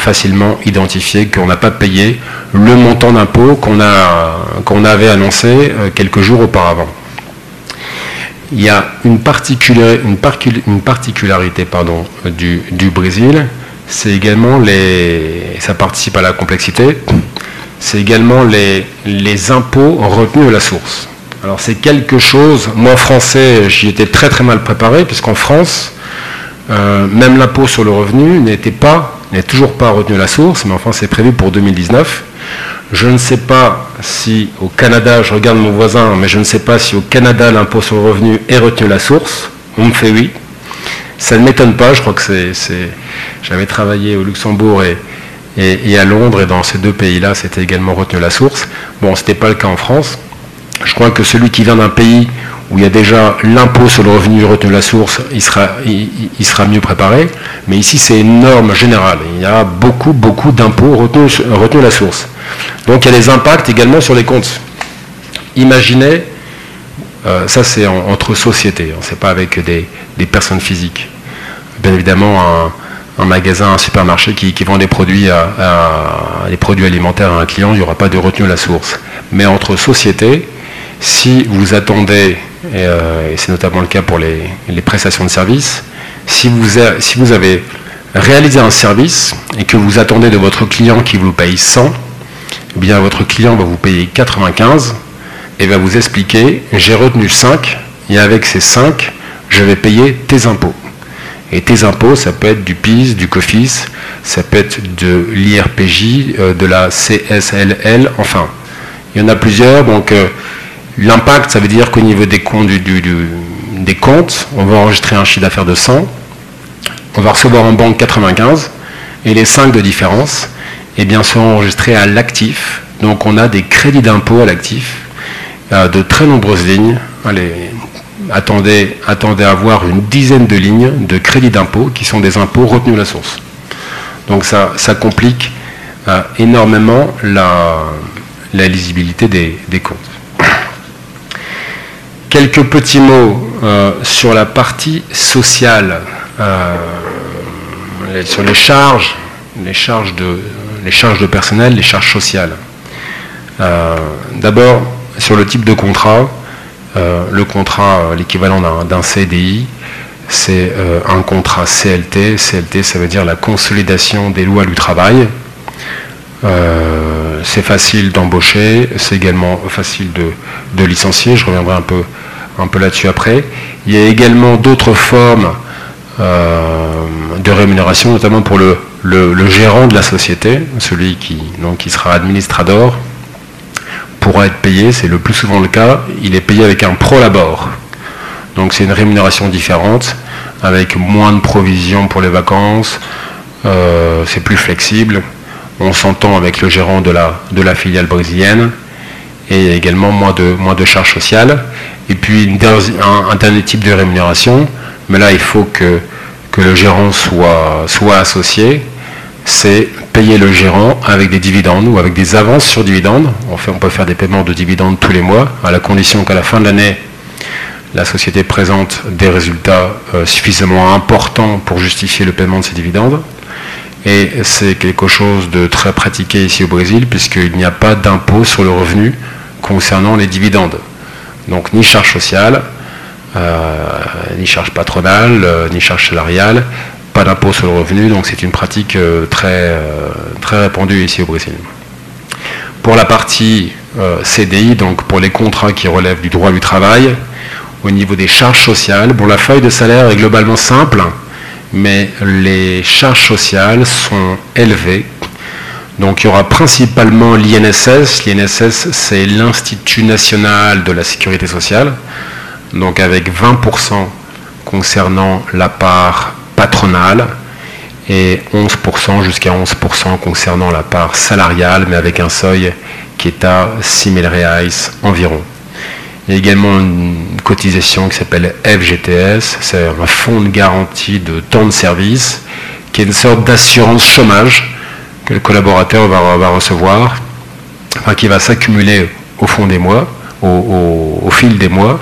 facilement identifier qu'on n'a pas payé le montant d'impôt qu'on avait annoncé euh, quelques jours auparavant. Il y a une, particularité, du, Brésil, c'est également les. ça participe à la complexité, c'est également les, les impôts retenus à la source. Alors c'est quelque chose, moi français, j'y étais très très mal préparé, puisqu'en France, euh, même l'impôt sur le revenu n'était pas n'est toujours pas retenu la source, mais enfin c'est prévu pour 2019. Je ne sais pas si au Canada, je regarde mon voisin, mais je ne sais pas si au Canada l'impôt sur le revenu est retenu la source. On me fait oui. Ça ne m'étonne pas, je crois que c'est. J'avais travaillé au Luxembourg et, et, à Londres, et dans ces deux pays-là, c'était également retenu la source. Bon, ce n'était pas le cas en France. Je crois que celui qui vient d'un pays où il y a déjà l'impôt sur le revenu retenu la source, il sera, il, sera mieux préparé. Mais ici, c'est une norme générale. Il y a beaucoup, beaucoup d'impôts retenus retenu la source. Donc il y a des impacts également sur les comptes. Imaginez, euh, ça c'est entre sociétés, hein, c'est pas avec des, personnes physiques. Bien évidemment, un, magasin, un supermarché qui, vend des produits, produits alimentaires à un client, il n'y aura pas de retenue à la source. Mais entre sociétés, si vous attendez, et, euh, c'est notamment le cas pour les, prestations de services, si vous, si vous avez réalisé un service et que vous attendez de votre client qui vous paye 100, eh bien votre client va vous payer 95 et va vous expliquer j'ai retenu 5 et avec ces 5, je vais payer tes impôts. Et tes impôts, ça peut être du PIS, du COFIS, ça peut être de l'IRPJ, euh, de la CSLL, enfin, il y en a plusieurs. Donc euh, l'impact, ça veut dire qu'au niveau des comptes, on va enregistrer un chiffre d'affaires de 100, on va recevoir en banque 95 et les 5 de différence et bien, sont enregistrés à l'actif. Donc on a des crédits d'impôt à l'actif, euh, de très nombreuses lignes. Allez, attendez, attendez à avoir une dizaine de lignes de crédits d'impôt qui sont des impôts retenus à la source. Donc ça, ça complique euh, énormément la, lisibilité des, comptes. Quelques petits mots euh, sur la partie sociale, sur les charges, les charges de, les charges de personnel, les charges sociales. Euh, d'abord, sur le type de contrat, euh, le contrat, euh, l'équivalent d'un CDI, c'est un contrat CLT. CLT, ça veut dire la consolidation des lois du travail. C'est facile d'embaucher, c'est également facile de, licencier. Je reviendrai un peu, là-dessus après. Il y a également d'autres formes de rémunération, notamment pour le gérant de la société, celui qui, donc, qui sera administrateur, pourra être payé, c'est le plus souvent le cas, il est payé avec un prolabor. Donc c'est une rémunération différente, avec moins de provisions pour les vacances, euh, c'est plus flexible, on s'entend avec le gérant de la, filiale brésilienne, et également moins de, charges sociales. Et puis un, dernier type de rémunération, mais là il faut que le gérant soit, soit associé, c'est payer le gérant avec des dividendes ou avec des avances sur dividendes. En fait, on peut faire des paiements de dividendes tous les mois, à la condition qu'à la fin de l'année, la société présente des résultats euh, suffisamment importants pour justifier le paiement de ces dividendes. Et c'est quelque chose de très pratiqué ici au Brésil, puisqu'il n'y a pas d'impôt sur le revenu concernant les dividendes. Donc ni charge sociale, euh, ni charge patronale, euh, ni charge salariale, pas d'impôt sur le revenu, donc c'est une pratique euh, très, très répandue ici au Brésil. Pour la partie CDI, donc pour les contrats qui relèvent du droit du travail, au niveau des charges sociales, bon, la feuille de salaire est globalement simple, mais les charges sociales sont élevées. Donc il y aura principalement l'INSS. L'INSS, c'est l'Institut national de la sécurité sociale donc avec 20% concernant la part patronale et 11% jusqu'à 11% concernant la part salariale, mais avec un seuil qui est à 6 000 reais environ. Il y a également une cotisation qui s'appelle FGTS, c'est un fonds de garantie de temps de service, qui est une sorte d'assurance chômage que le collaborateur va, recevoir, qui va s'accumuler au fond des mois, au fil des mois,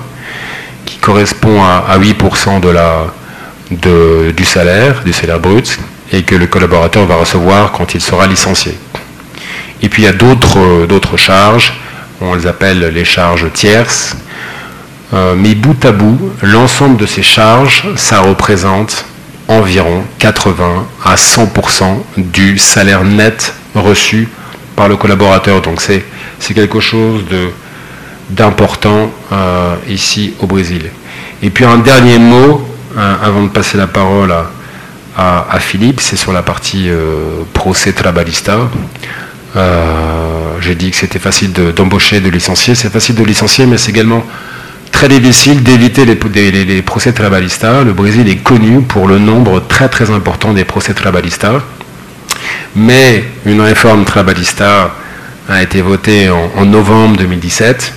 qui correspond à, 8% de la, de, du salaire, du salaire brut, et que le collaborateur va recevoir quand il sera licencié. Et puis il y a d'autres charges, on les appelle les charges tierces, euh, mais bout à bout, l'ensemble de ces charges, ça représente environ 80 à 100% du salaire net reçu par le collaborateur. Donc c'est quelque chose de, d'important euh, ici au Brésil. Et puis un dernier mot, hein, avant de passer la parole à, Philippe, c'est sur la partie euh, procès trabalista. Euh, j'ai dit que c'était facile d'embaucher, de, licencier. C'est facile de licencier, mais c'est également très difficile d'éviter les, procès tribalistas. Le Brésil est connu pour le nombre très très important des procès tribalistas. Mais une réforme tribalista a été votée en, novembre 2017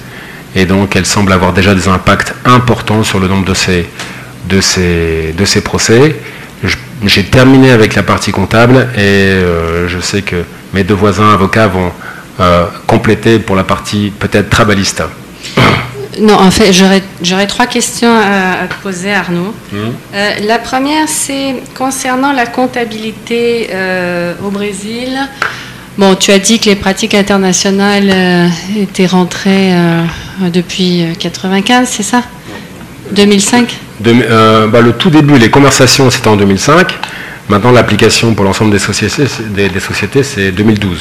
et donc elle semble avoir déjà des impacts importants sur le nombre de ces, de ces, de ces procès. J'ai terminé avec la partie comptable et euh, je sais que mes deux voisins avocats vont euh, compléter pour la partie peut-être trabalista. Non, en fait, j'aurais trois questions à, te poser, Arnaud. Mmh. Euh, la première, c'est concernant la comptabilité au Brésil. Bon, tu as dit que les pratiques internationales étaient rentrées depuis 95, c'est ça? 2005 euh, bah, le tout début, les conversations, c'était en 2005. Maintenant, l'application pour l'ensemble des sociétés, des, sociétés c'est 2012.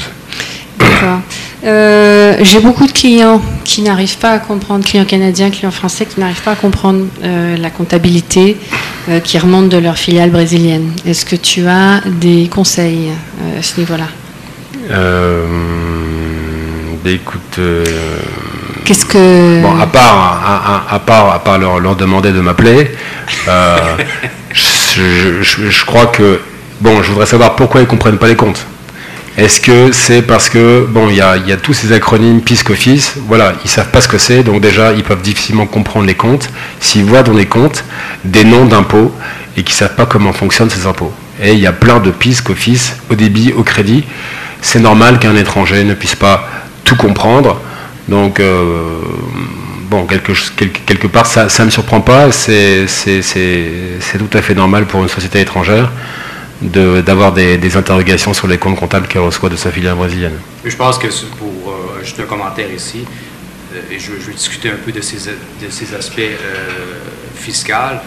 D'accord. Euh, j'ai beaucoup de clients qui n'arrivent pas à comprendre, clients canadiens, clients français, qui n'arrivent pas à comprendre euh, la comptabilité qui remonte de leur filiale brésilienne. Est-ce que tu as des conseils à ce niveau-là? Bah, Écoute Qu'est-ce que. Bon, à part, à, part, à part leur, leur demander de m'appeler, euh, je, crois que. Bon, je voudrais savoir pourquoi ils ne comprennent pas les comptes. Est-ce que c'est parce que, bon, il y a, y a, tous ces acronymes PISC-OFFICE, voilà, ils savent pas ce que c'est, donc déjà, ils peuvent difficilement comprendre les comptes s'ils voient dans les comptes des noms d'impôts et qu'ils savent pas comment fonctionnent ces impôts. Et il y a plein de PISC-OFFICE au débit, au crédit. C'est normal qu'un étranger ne puisse pas tout comprendre. Donc, euh, bon, quelque, part, ça ne me surprend pas. C'est tout à fait normal pour une société étrangère d'avoir des, interrogations sur les comptes comptables qu'elle reçoit de sa filiale brésilienne. Je pense que pour euh, juste un commentaire ici, euh, et je, veux discuter un peu de ces, de ces aspects fiscaux,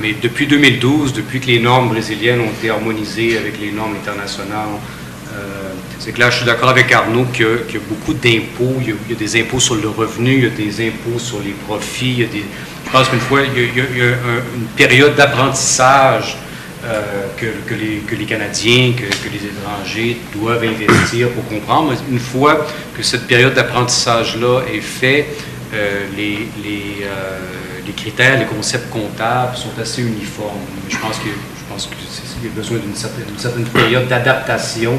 mais depuis 2012, depuis que les normes brésiliennes ont été harmonisées avec les normes internationales c'est que là, je suis d'accord avec Arnaud qu'il y, a beaucoup d'impôts. Il, y a des impôts sur le revenu, il y a des impôts sur les profits. je pense qu'une fois, il y a, une période d'apprentissage euh, que, les, Canadiens, que, les étrangers doivent investir pour comprendre. Une fois que cette période d'apprentissage-là est faite, euh, les, euh, les, critères, les concepts comptables sont assez uniformes. Je pense que je y a besoin d'une certaine, certaine, période d'adaptation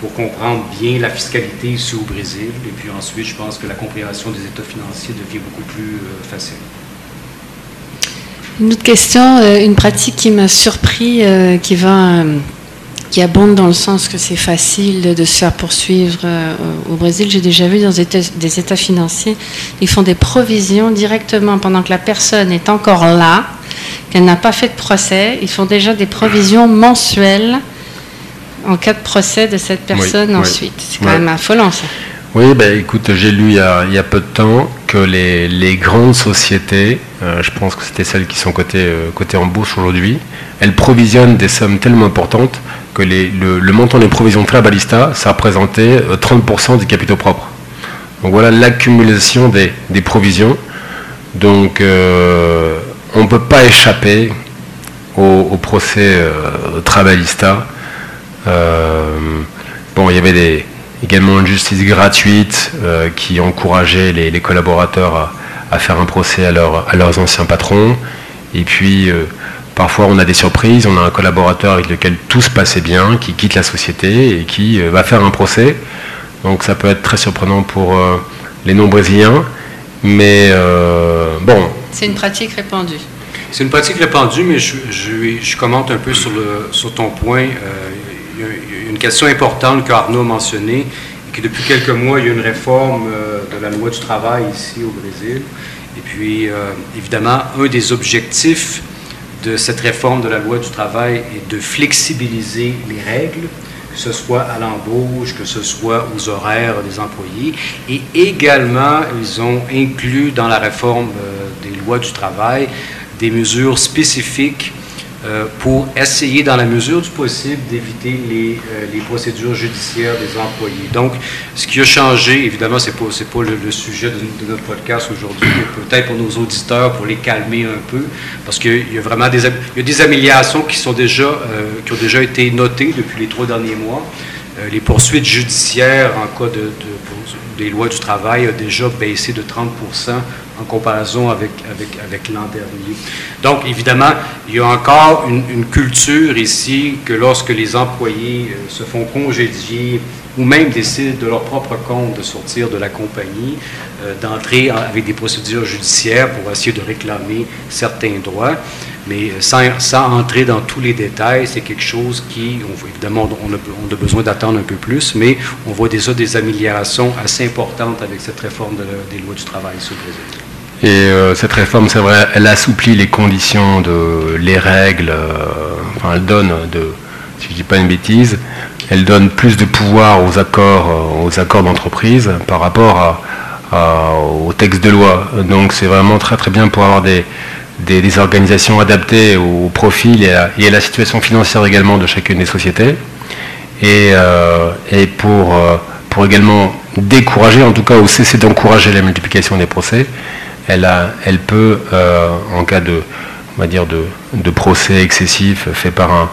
pour comprendre bien la fiscalité ici au Brésil. Et puis ensuite, je pense que la compréhension des états financiers devient beaucoup plus euh, facile. Une autre question, euh, une pratique qui m'a surpris, euh, qui va, qui abonde dans le sens que c'est facile de se faire poursuivre au Brésil. J'ai déjà vu dans des états, des états financiers, ils font des provisions directement pendant que la personne est encore là, qu'elle n'a pas fait de procès. Ils font déjà des provisions mensuelles en cas de procès de cette personne ensuite. C'est quand même affolant ça. Oui, ben, écoute, j'ai lu il y, a, peu de temps que les, grandes sociétés, euh, je pense que c'était celles qui sont cotées, euh, en bourse aujourd'hui, elles provisionnent des sommes tellement importantes que le, montant des provisions très balista, ça représentait 30% euh, des capitaux propres. Donc voilà l'accumulation des, provisions. Donc on ne peut pas échapper au, procès Trabalista bon, il y avait également une justice gratuite euh, qui encourageait les, collaborateurs à, faire un procès à, leurs anciens patrons. Et puis, euh, parfois, on a des surprises. On a un collaborateur avec lequel tout se passait bien, qui quitte la société et qui va faire un procès. Donc, ça peut être très surprenant pour les non-brésiliens. Mais bon. C'est une pratique répandue. C'est une pratique répandue, mais je, je, commente un peu sur, le, sur ton point une question importante qu'Arnaud a mentionnée, et que depuis quelques mois, il y a une réforme euh, de la loi du travail ici au Brésil. Et puis, euh, évidemment, un des objectifs de cette réforme de la loi du travail est de flexibiliser les règles, que ce soit à l'embauche, que ce soit aux horaires des employés. Et également, ils ont inclus dans la réforme euh, des lois du travail des mesures spécifiques euh, pour essayer, dans la mesure du possible, d'éviter les, euh, les, procédures judiciaires des employés. Donc, ce qui a changé, évidemment, ce n'est pas, pas le, sujet de, notre podcast aujourd'hui, mais peut-être pour nos auditeurs, pour les calmer un peu, parce qu'il y a vraiment des, il y a des améliorations qui, sont déjà, euh, qui ont déjà été notées depuis les trois derniers mois. Les poursuites judiciaires en cas de, des lois du travail ont déjà baissé de 30 en comparaison avec, avec, avec l'an dernier. Donc, évidemment, il y a encore une, culture ici que lorsque les employés se font congédier ou même décident de leur propre compte de sortir de la compagnie, euh, d'entrer avec des procédures judiciaires pour essayer de réclamer certains droits. Mais sans, sans entrer dans tous les détails, c'est quelque chose qui, on, évidemment, on a, besoin d'attendre un peu plus, mais on voit déjà des améliorations assez importantes avec cette réforme des lois du travail sur le. Et euh, cette réforme, c'est vrai, elle assouplit les conditions, de, les règles, euh, enfin, elle donne, de, si je ne dis pas une bêtise, elle donne plus de pouvoir aux accords, aux accords d'entreprise par rapport à, au texte de loi. Donc c'est vraiment très très bien pour avoir des, des, organisations adaptées au profil et à, la situation financière également de chacune des sociétés. Et, euh, pour, euh, pour également décourager, en tout cas, ou cesser d'encourager la multiplication des procès, elle, a, elle peut, euh, en cas de, on va dire de, de procès excessif fait par un,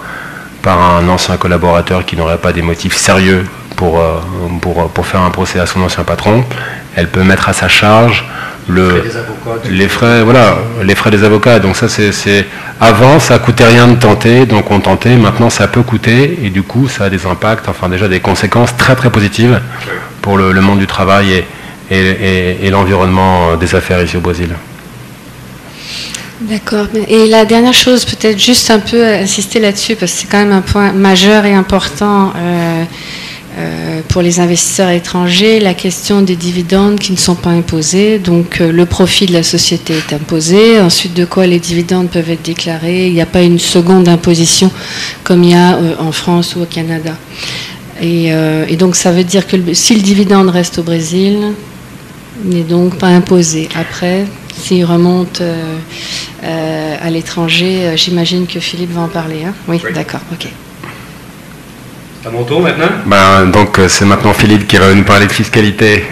par un ancien collaborateur qui n'aurait pas des motifs sérieux pour, pour, pour, faire un procès à son ancien patron, elle peut mettre à sa charge le, les frais, voilà, les frais des avocats. Donc ça, c'est avant, ça coûtait rien de tenter, donc on tentait. Maintenant, ça peut coûter et du coup, ça a des impacts, enfin déjà des conséquences très très positives pour le, monde du travail et, et, et l'environnement des affaires ici au Brésil. D'accord. Et la dernière chose, peut-être juste un peu insister là-dessus, parce que c'est quand même un point majeur et important. Euh, euh, pour les investisseurs étrangers, la question des dividendes qui ne sont pas imposés. Donc euh, le profit de la société est imposé. Ensuite, de quoi les dividendes peuvent être déclarés. Il n'y a pas une seconde imposition comme il y a euh, en France ou au Canada. Et, donc ça veut dire que si le dividende reste au Brésil, il n'est donc pas imposé. Après, s'il remonte à l'étranger, j'imagine que Philippe va en parler. Hein? Oui. d'accord, ok à mon tour maintenant? Ben, donc, euh, c'est maintenant Philippe qui va nous parler de fiscalité.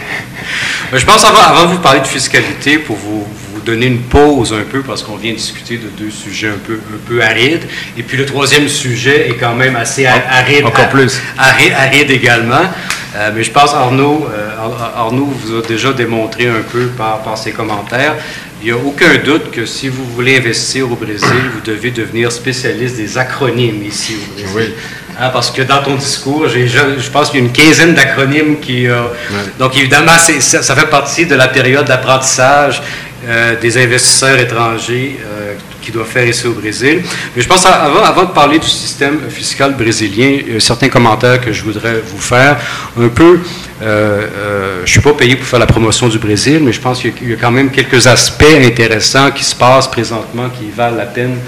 Ben, je pense, avant, avant de vous parler de fiscalité, pour vous, vous donner une pause un peu, parce qu'on vient discuter de deux sujets un peu, un peu arides. Et puis, le troisième sujet est quand même assez aride. Encore plus. Aride, également. Euh, mais je pense Arnaud, euh, Arnaud vous a déjà démontré un peu par, par ses commentaires. Il n'y a aucun doute que si vous voulez investir au Brésil, vous devez devenir spécialiste des acronymes ici au Brésil. Oui. Hein, parce que dans ton discours, je, pense qu'il y a une quinzaine d'acronymes qui. Euh, donc, évidemment, ça, ça, fait partie de la période d'apprentissage euh, des investisseurs étrangers euh, qui doivent faire ici au Brésil. Mais je pense, avant, avant de parler du système fiscal brésilien, il y a certains commentaires que je voudrais vous faire. Un peu, je ne suis pas payé pour faire la promotion du Brésil, mais je pense qu'il y a quand même quelques aspects intéressants qui se passent présentement qui valent la peine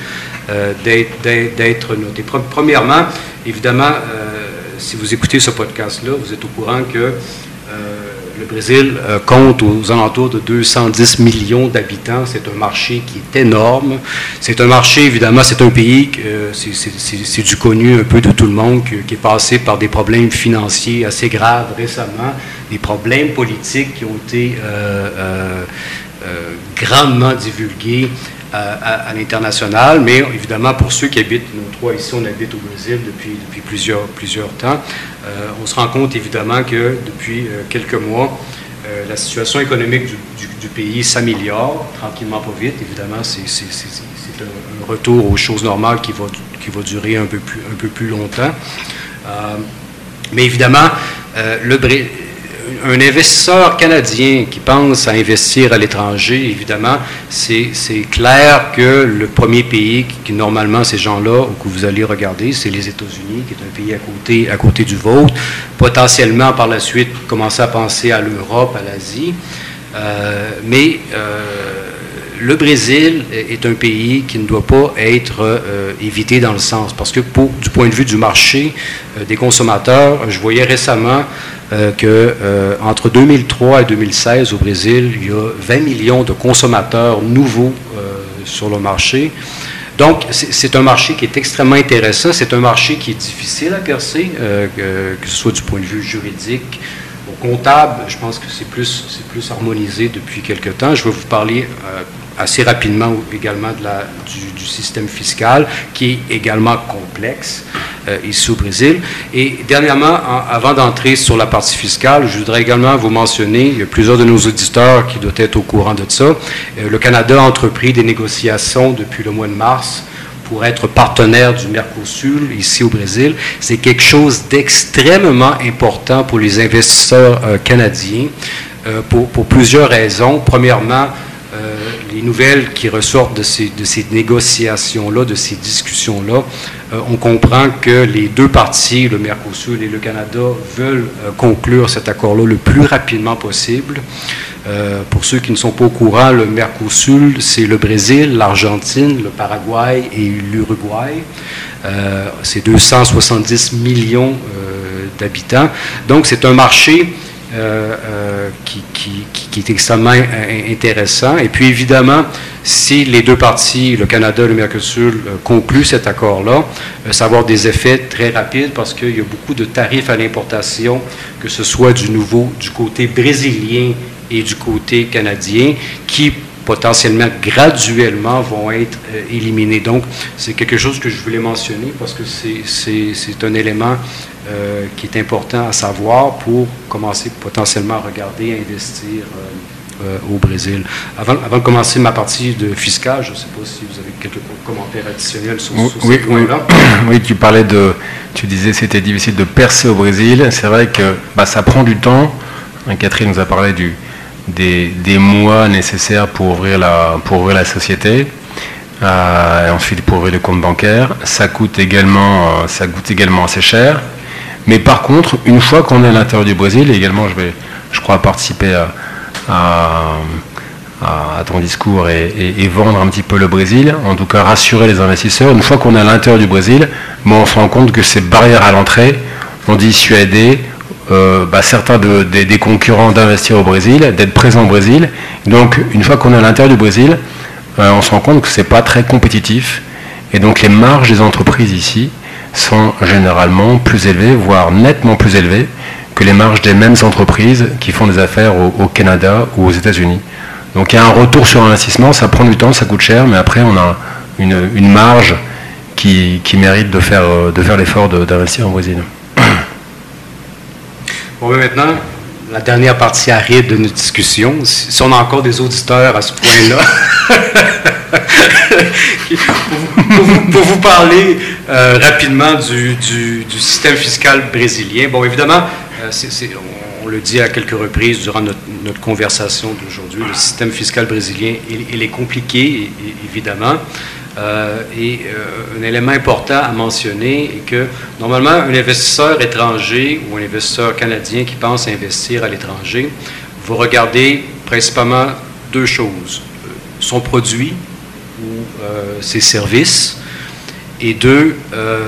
d'être notés. Premièrement, Évidemment, euh, si vous écoutez ce podcast-là, vous êtes au courant que euh, le Brésil euh, compte aux alentours de 210 millions d'habitants. C'est un marché qui est énorme. C'est un marché, évidemment, c'est un pays, c'est du connu un peu de tout le monde, qui, est passé par des problèmes financiers assez graves récemment, des problèmes politiques qui ont été grandement divulgués à, l'international, mais évidemment, pour ceux qui habitent, nous trois ici, on habite au Brésil depuis, depuis plusieurs, plusieurs temps, euh, on se rend compte évidemment que depuis euh, quelques mois, euh, la situation économique du, pays s'améliore, tranquillement pas vite, évidemment, c'est un, retour aux choses normales qui va, qui va durer un peu plus, un peu plus longtemps. mais évidemment, le Brésil un investisseur canadien qui pense à investir à l'étranger, évidemment, c'est clair que le premier pays qui, normalement, ces gens-là, que vous allez regarder, c'est les États-Unis, qui est un pays à côté, à côté du vôtre. Potentiellement, par la suite, commencer à penser à l'Europe, à l'Asie. Euh, mais euh, le Brésil est un pays qui ne doit pas être euh, évité dans le sens, parce que du point de vue du marché des consommateurs, je voyais récemment euh, que euh, entre 2003 et 2016 au Brésil, il y a 20 millions de consommateurs nouveaux euh, sur le marché. Donc, c'est un marché qui est extrêmement intéressant. C'est un marché qui est difficile à percer, que, ce soit du point de vue juridique, ou comptable. Je pense que c'est plus, plus harmonisé depuis quelque temps. Je vais vous parler assez rapidement également du, système fiscal, qui est également complexe. ici au Brésil. Et dernièrement, avant d'entrer sur la partie fiscale, je voudrais également vous mentionner, il y a plusieurs de nos auditeurs qui doivent être au courant de ça, le Canada a entrepris des négociations depuis le mois de mars pour être partenaire du Mercosur ici au Brésil. C'est quelque chose d'extrêmement important pour les investisseurs euh, canadiens euh, pour, plusieurs raisons. Premièrement, euh, les nouvelles qui ressortent de ces, négociations-là, de ces discussions-là, on comprend que les deux parties, le Mercosur et le Canada, veulent conclure cet accord-là le plus rapidement possible. Euh, pour ceux qui ne sont pas au courant, le Mercosur, c'est le Brésil, l'Argentine, le Paraguay et l'Uruguay. Euh, c'est 270 millions euh, d'habitants. Donc, c'est un marché qui, qui, est extrêmement intéressant. Et puis, évidemment, si les deux parties, le Canada et le Mercosur, concluent cet accord-là, ça va avoir des effets très rapides parce qu'il y a beaucoup de tarifs à l'importation, que ce soit du nouveau, du côté brésilien et du côté canadien qui potentiellement graduellement vont être euh, éliminés. Donc, c'est quelque chose que je voulais mentionner parce que c'est un élément euh, qui est important à savoir pour commencer potentiellement à regarder, à investir euh, au Brésil. Avant, avant, de commencer ma partie de fiscal, je ne sais pas si vous avez quelques commentaires additionnels sur, oui, ce point-là. Oui, tu parlais de, tu disais c'était difficile de percer au Brésil. C'est vrai que bah, ça prend du temps. Catherine nous a parlé du, des, mois nécessaires pour ouvrir la, pour ouvrir la société. Euh, et ensuite pour ouvrir le compte bancaire. Ça coûte également, euh, ça coûte également assez cher. Mais par contre, une fois qu'on est à l'intérieur du Brésil, et également je vais, je crois, participer à, ton discours et, vendre un petit peu le Brésil, en tout cas rassurer les investisseurs. Une fois qu'on est à l'intérieur du Brésil, bon, on se rend compte que ces barrières à l'entrée ont dissuadé euh, bah, certains des concurrents d'investir au Brésil, d'être présents au Brésil. Donc, une fois qu'on est à l'intérieur du Brésil, euh, on se rend compte que ce n'est pas très compétitif. Et donc, les marges des entreprises ici sont généralement plus élevées, voire nettement plus élevées que les marges des mêmes entreprises qui font des affaires au, Canada ou aux États-Unis. Donc, il y a un retour sur investissement, ça prend du temps, ça coûte cher, mais après, on a une, marge qui, mérite de faire, de faire l'effort d'investir au Brésil. Bon, maintenant, la dernière partie aride de notre discussion. Si on a encore des auditeurs à ce point-là, pour, vous parler euh, rapidement du, système fiscal brésilien. Bon, évidemment, euh, on, le dit à quelques reprises durant notre, conversation d'aujourd'hui, le système fiscal brésilien, il, est compliqué, évidemment. Euh, et euh, un élément important à mentionner est que normalement, un investisseur étranger ou un investisseur canadien qui pense investir à l'étranger va regarder principalement deux choses. Euh, son produit ou ses services, et deux,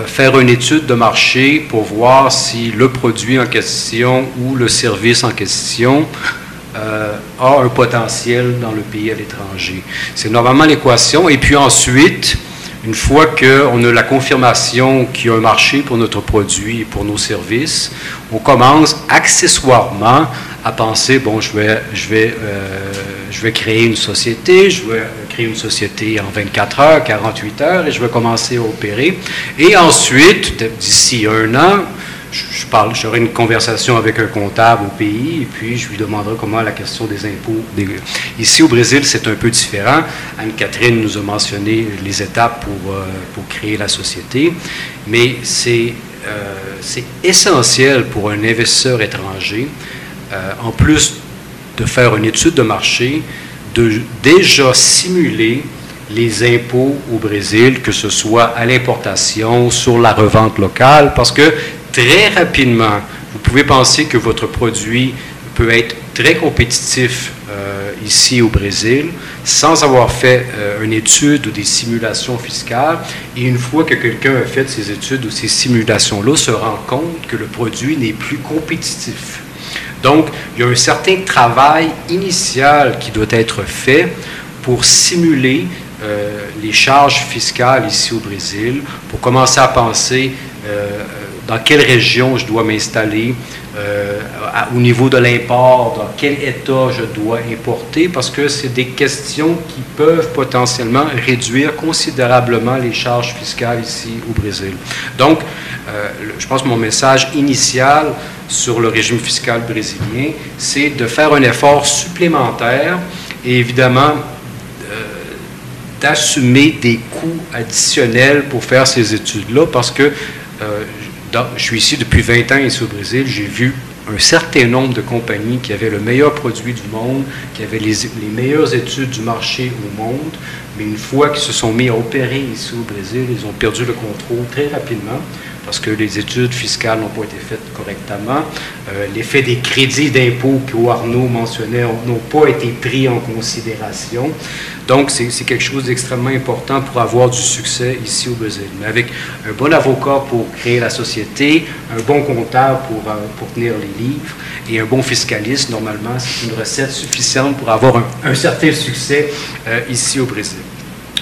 faire une étude de marché pour voir si le produit en question ou le service en question euh, a un potentiel dans le pays à l'étranger. C'est normalement l'équation. Et puis ensuite, une fois qu'on a la confirmation qu'il y a un marché pour notre produit et pour nos services, on commence accessoirement à penser, bon, je vais, je vais, euh, je vais créer une société, je vais créer une société en 24 heures, 48 heures, et je vais commencer à opérer. Et ensuite, d'ici un an, je, parle, j'aurai une conversation avec un comptable au pays et puis je lui demanderai comment la question des impôts. Ici au Brésil, c'est un peu différent. Anne-Catherine nous a mentionné les étapes pour, euh, pour créer la société, mais c'est, euh, c'est essentiel pour un investisseur étranger, euh, en plus de faire une étude de marché, de déjà simuler les impôts au Brésil, que ce soit à l'importation, sur la revente locale, parce que très rapidement, vous pouvez penser que votre produit peut être très compétitif euh, ici au Brésil sans avoir fait euh, une étude ou des simulations fiscales. Et une fois que quelqu'un a fait ces études ou ces simulations-là, se rend compte que le produit n'est plus compétitif. Donc, il y a un certain travail initial qui doit être fait pour simuler euh, les charges fiscales ici au Brésil, pour commencer à penser dans quelle région je dois m'installer, euh, au niveau de l'import, dans quel état je dois importer, parce que c'est des questions qui peuvent potentiellement réduire considérablement les charges fiscales ici au Brésil. Donc, je pense que mon message initial sur le régime fiscal brésilien, c'est de faire un effort supplémentaire et évidemment d'assumer des coûts additionnels pour faire ces études-là parce que je suis ici depuis 20 ans ici au Brésil, j'ai vu un certain nombre de compagnies qui avaient le meilleur produit du monde, qui avaient les, les meilleures études du marché au monde, mais une fois qu'ils se sont mis à opérer ici au Brésil, ils ont perdu le contrôle très rapidement parce que les études fiscales n'ont pas été faites correctement. Euh, l'effet des crédits d'impôt que Arnaud mentionnait n'ont pas été pris en considération. Donc, c'est quelque chose d'extrêmement important pour avoir du succès ici au Brésil. Mais avec un bon avocat pour créer la société, un bon comptable pour, euh, pour tenir les livres et un bon fiscaliste, normalement, c'est une recette suffisante pour avoir un, certain succès euh, ici au Brésil.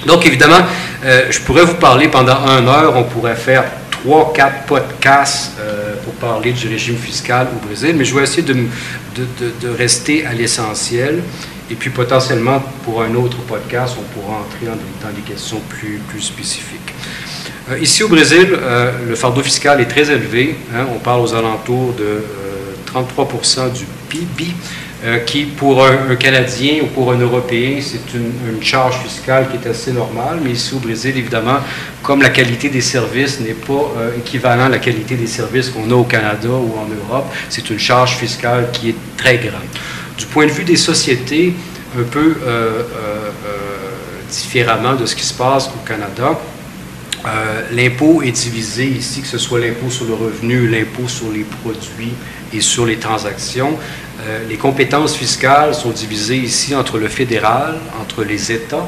Donc, évidemment, je pourrais vous parler pendant une heure, on pourrait faire trois, quatre podcasts euh, pour parler du régime fiscal au Brésil, mais je vais essayer de, de, rester à l'essentiel. Et puis potentiellement, pour un autre podcast, on pourra entrer dans, des questions plus, plus spécifiques. Euh, ici au Brésil, euh, le fardeau fiscal est très élevé. Hein. on parle aux alentours de 33 du PIB. Euh, qui, pour un, Canadien ou pour un Européen, c'est une, charge fiscale qui est assez normale, mais ici au Brésil, évidemment, comme la qualité des services n'est pas euh, équivalent à la qualité des services qu'on a au Canada ou en Europe, c'est une charge fiscale qui est très grande. Du point de vue des sociétés, un peu euh, différemment de ce qui se passe au Canada, l'impôt est divisé ici, que ce soit l'impôt sur le revenu, l'impôt sur les produits et sur les transactions. Euh, les compétences fiscales sont divisées ici entre le fédéral, entre les États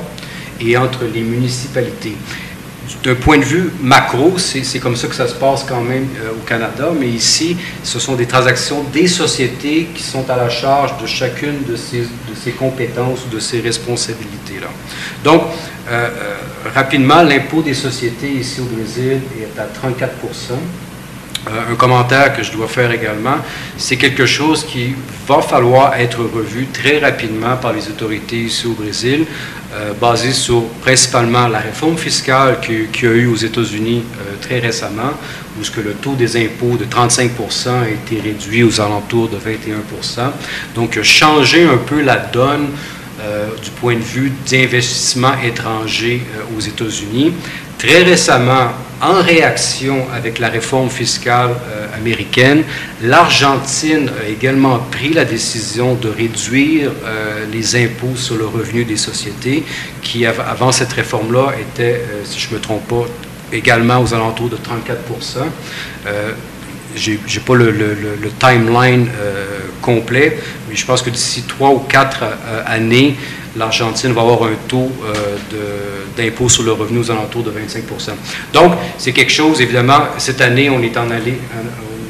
et entre les municipalités. D'un point de vue macro, c'est comme ça que ça se passe quand même euh, au Canada, mais ici, ce sont des transactions des sociétés qui sont à la charge de chacune de ces, de ces compétences ou de ces responsabilités-là. Donc, euh, rapidement, l'impôt des sociétés ici au Brésil est à 34 euh, un commentaire que je dois faire également, c'est quelque chose qui va falloir être revu très rapidement par les autorités ici au Brésil, euh, basé sur principalement la réforme fiscale qu'il y a eu aux États-Unis euh, très récemment, où ce que le taux des impôts de 35% a été réduit aux alentours de 21% Donc, changer un peu la donne du point de vue d'investissement étranger aux États-Unis. Très récemment, en réaction avec la réforme fiscale euh, américaine, l'Argentine a également pris la décision de réduire euh, les impôts sur le revenu des sociétés, qui avant cette réforme-là était, euh, si je ne me trompe pas, également aux alentours de 34 je n'ai pas le, timeline complet, mais je pense que d'ici trois ou quatre années, l'Argentine va avoir un taux euh, d'impôt sur le revenu aux alentours de 25% Donc, c'est quelque chose, évidemment, cette année, on est en allée,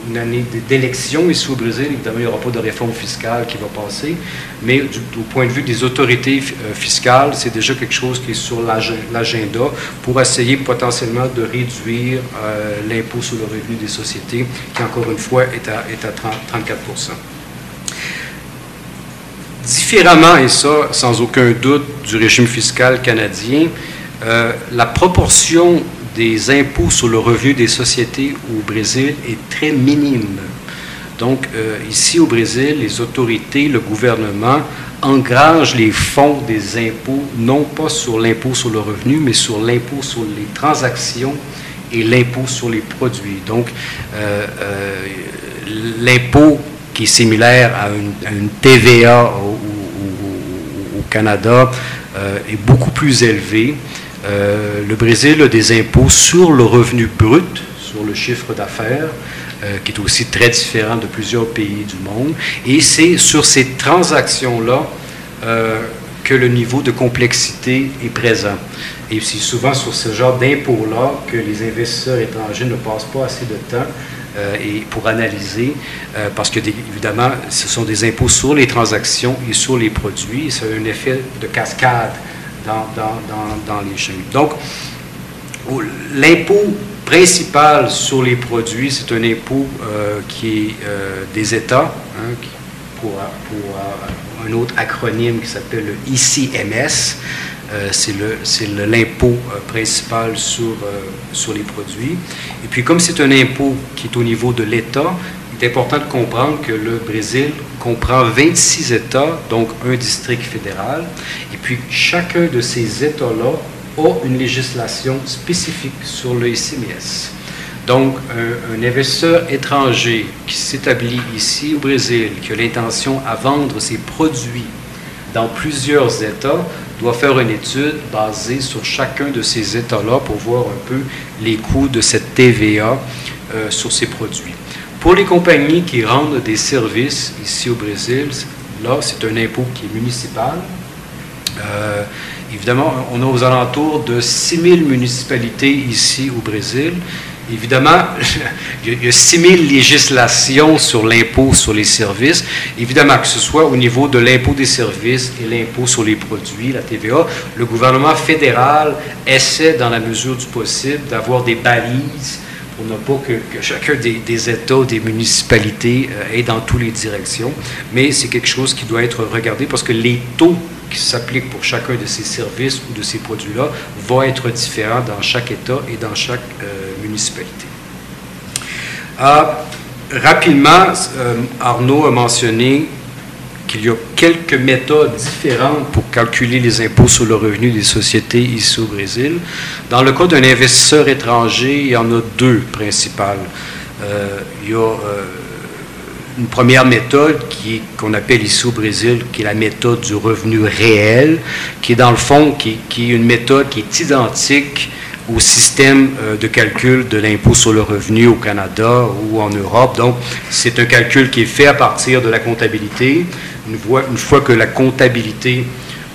une année d'élection ici au Brésil. Évidemment, il n'y aura pas de réforme fiscale qui va passer, mais du, point de vue des autorités euh, fiscales, c'est déjà quelque chose qui est sur l'agenda pour essayer potentiellement de réduire euh, l'impôt sur le revenu des sociétés, qui, encore une fois, est à, est à 34 Différemment, et ça, sans aucun doute, du régime fiscal canadien, euh, la proportion des impôts sur le revenu des sociétés au Brésil est très minime. Donc, euh, ici au Brésil, les autorités, le gouvernement engrangent les fonds des impôts, non pas sur l'impôt sur le revenu, mais sur l'impôt sur les transactions et l'impôt sur les produits. Donc, euh, l'impôt qui est similaire à une, TVA au, Canada euh, est beaucoup plus élevé. Euh, le Brésil a des impôts sur le revenu brut, sur le chiffre d'affaires, euh, qui est aussi très différent de plusieurs pays du monde. Et c'est sur ces transactions-là que le niveau de complexité est présent. Et c'est souvent sur ce genre d'impôts-là que les investisseurs étrangers ne passent pas assez de temps euh, et pour analyser, euh, parce que évidemment, ce sont des impôts sur les transactions et sur les produits. ça a un effet de cascade dans, les chaînes. Donc, l'impôt principal sur les produits, c'est un impôt euh, qui est des États, hein, pour, pour un autre acronyme qui s'appelle le ICMS. c'est l'impôt principal sur, sur les produits. Et puis comme c'est un impôt qui est au niveau de l'État, est important de comprendre que le Brésil comprend 26 États, donc un district fédéral, et puis chacun de ces États-là a une législation spécifique sur le SMIS. Donc, un, investisseur étranger qui s'établit ici au Brésil, qui a l'intention à vendre ses produits dans plusieurs États, doit faire une étude basée sur chacun de ces États-là pour voir un peu les coûts de cette TVA euh, sur ces produits. Pour les compagnies qui rendent des services ici au Brésil, là, c'est un impôt qui est municipal. Euh, évidemment, on a aux alentours de 6 000 municipalités ici au Brésil. Évidemment, il y a 6 000 législations sur l'impôt sur les services. Évidemment, que ce soit au niveau de l'impôt des services et l'impôt sur les produits, la TVA, le gouvernement fédéral essaie, dans la mesure du possible, d'avoir des balises on n'a pas que, chacun des, États, des municipalités euh, aient dans toutes les directions, mais c'est quelque chose qui doit être regardé parce que les taux qui s'appliquent pour chacun de ces services ou de ces produits-là vont être différents dans chaque État et dans chaque euh, municipalité. Ah, rapidement, euh, Arnaud a mentionné qu'il y a quelques méthodes différentes pour calculer les impôts sur le revenu des sociétés ici au Brésil. Dans le cas d'un investisseur étranger, il y en a deux principales. Euh, il y a euh, une première méthode qu'on appelle ici au Brésil, qui est la méthode du revenu réel, qui est dans le fond qui, qui est une méthode qui est identique au système euh, de calcul de l'impôt sur le revenu au Canada ou en Europe. Donc, c'est un calcul qui est fait à partir de la comptabilité. Une fois, que la comptabilité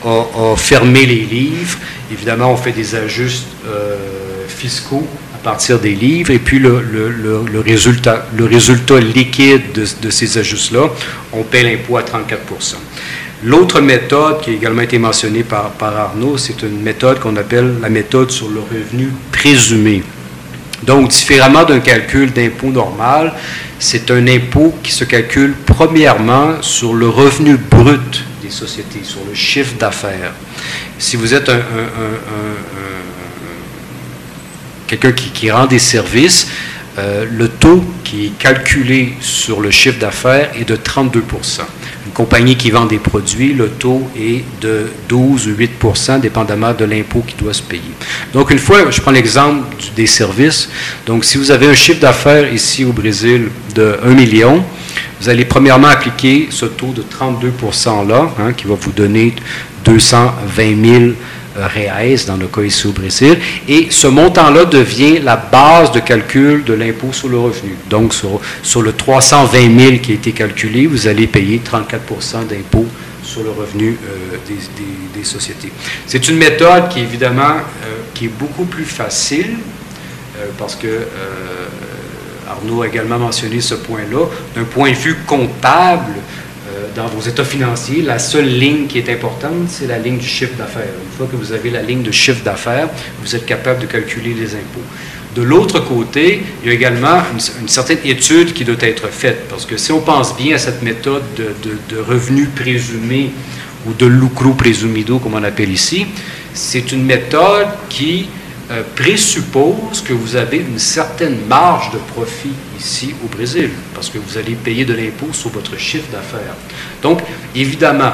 a, fermé les livres, évidemment, on fait des ajustes euh, fiscaux à partir des livres, et puis le, résultat, le résultat liquide de, ces ajustes-là, on paie l'impôt à 34% L'autre méthode qui a également été mentionnée par Arnaud, c'est une méthode qu'on appelle la méthode sur le revenu présumé. Donc, différemment d'un calcul d'impôt normal, c'est un impôt qui se calcule premièrement sur le revenu brut des sociétés, sur le chiffre d'affaires. Si vous êtes un, quelqu'un qui, qui, rend des services, euh, le taux qui est calculé sur le chiffre d'affaires est de 32 compagnie qui vend des produits, le taux est de 12 ou 8% dépendamment de l'impôt qui doit se payer. Donc, une fois, je prends l'exemple des services. Donc, si vous avez un chiffre d'affaires ici au Brésil de 1 million, vous allez premièrement appliquer ce taux de 32% là, hein, qui va vous donner 220 000 reais dans le cas ici au Brésil. Et ce montant-là devient la base de calcul de l'impôt sur le revenu. Donc, sur, sur le 320 000 qui a été calculé, vous allez payer 34% d'impôt sur le revenu euh, des, des, sociétés. C'est une méthode qui, évidemment, euh, qui est beaucoup plus facile euh, parce que Arnaud a également mentionné ce point-là. D'un point de vue comptable, dans vos états financiers, la seule ligne qui est importante, c'est la ligne du chiffre d'affaires. Une fois que vous avez la ligne de chiffre d'affaires, vous êtes capable de calculer les impôts. De l'autre côté, il y a également une, certaine étude qui doit être faite, parce que si on pense bien à cette méthode de, de, de revenu présumé ou de lucro presumido, comme on appelle ici, c'est une méthode qui euh, présuppose que vous avez une certaine marge de profit ici au Brésil, parce que vous allez payer de l'impôt sur votre chiffre d'affaires. Donc, évidemment,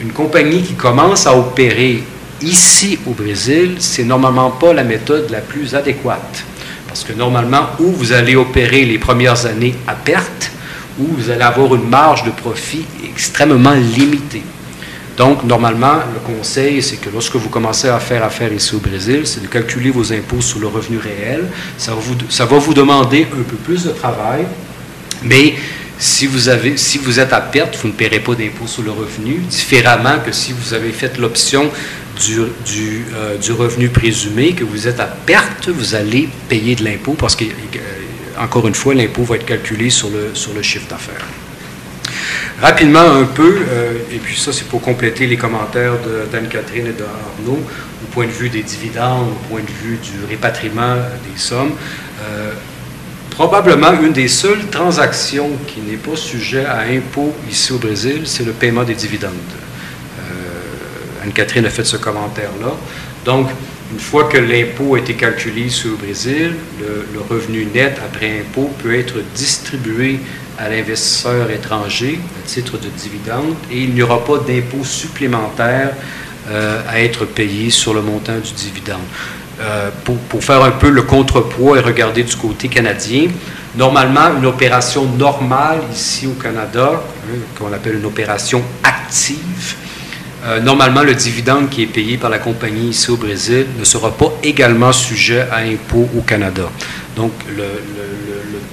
une compagnie qui commence à opérer ici au Brésil, c'est normalement pas la méthode la plus adéquate. Parce que normalement, où vous allez opérer les premières années à perte, ou vous allez avoir une marge de profit extrêmement limitée. Donc, normalement, le conseil, c'est que lorsque vous commencez à faire affaire ici au Brésil, c'est de calculer vos impôts sur le revenu réel. Ça va vous, demander un peu plus de travail, mais si vous, êtes à perte, vous ne paierez pas d'impôt sur le revenu, différemment que si vous avez fait l'option euh, du, revenu présumé, que vous êtes à perte, vous allez payer de l'impôt parce que, euh, encore une fois, l'impôt va être calculé sur le chiffre d'affaires. Rapidement un peu, euh, et puis ça c'est pour compléter les commentaires d'Anne-Catherine et d'Arnaud, au point de vue des dividendes, au point de vue du répatriement des sommes. Euh, probablement une des seules transactions qui n'est pas sujet à impôt ici au Brésil, c'est le paiement des dividendes. Euh, Anne-Catherine a fait ce commentaire-là. Donc, une fois que l'impôt a été calculé ici au Brésil, le, revenu net après impôt peut être distribué à l'investisseur étranger à titre de dividende et il n'y aura pas d'impôt supplémentaire euh, à être payé sur le montant du dividende. Euh, pour, pour, faire un peu le contrepoids et regarder du côté canadien, normalement, une opération normale ici au Canada, hein, qu'on appelle une opération active, euh, normalement, le dividende qui est payé par la compagnie ici au Brésil ne sera pas également sujet à impôt au Canada. Donc, le,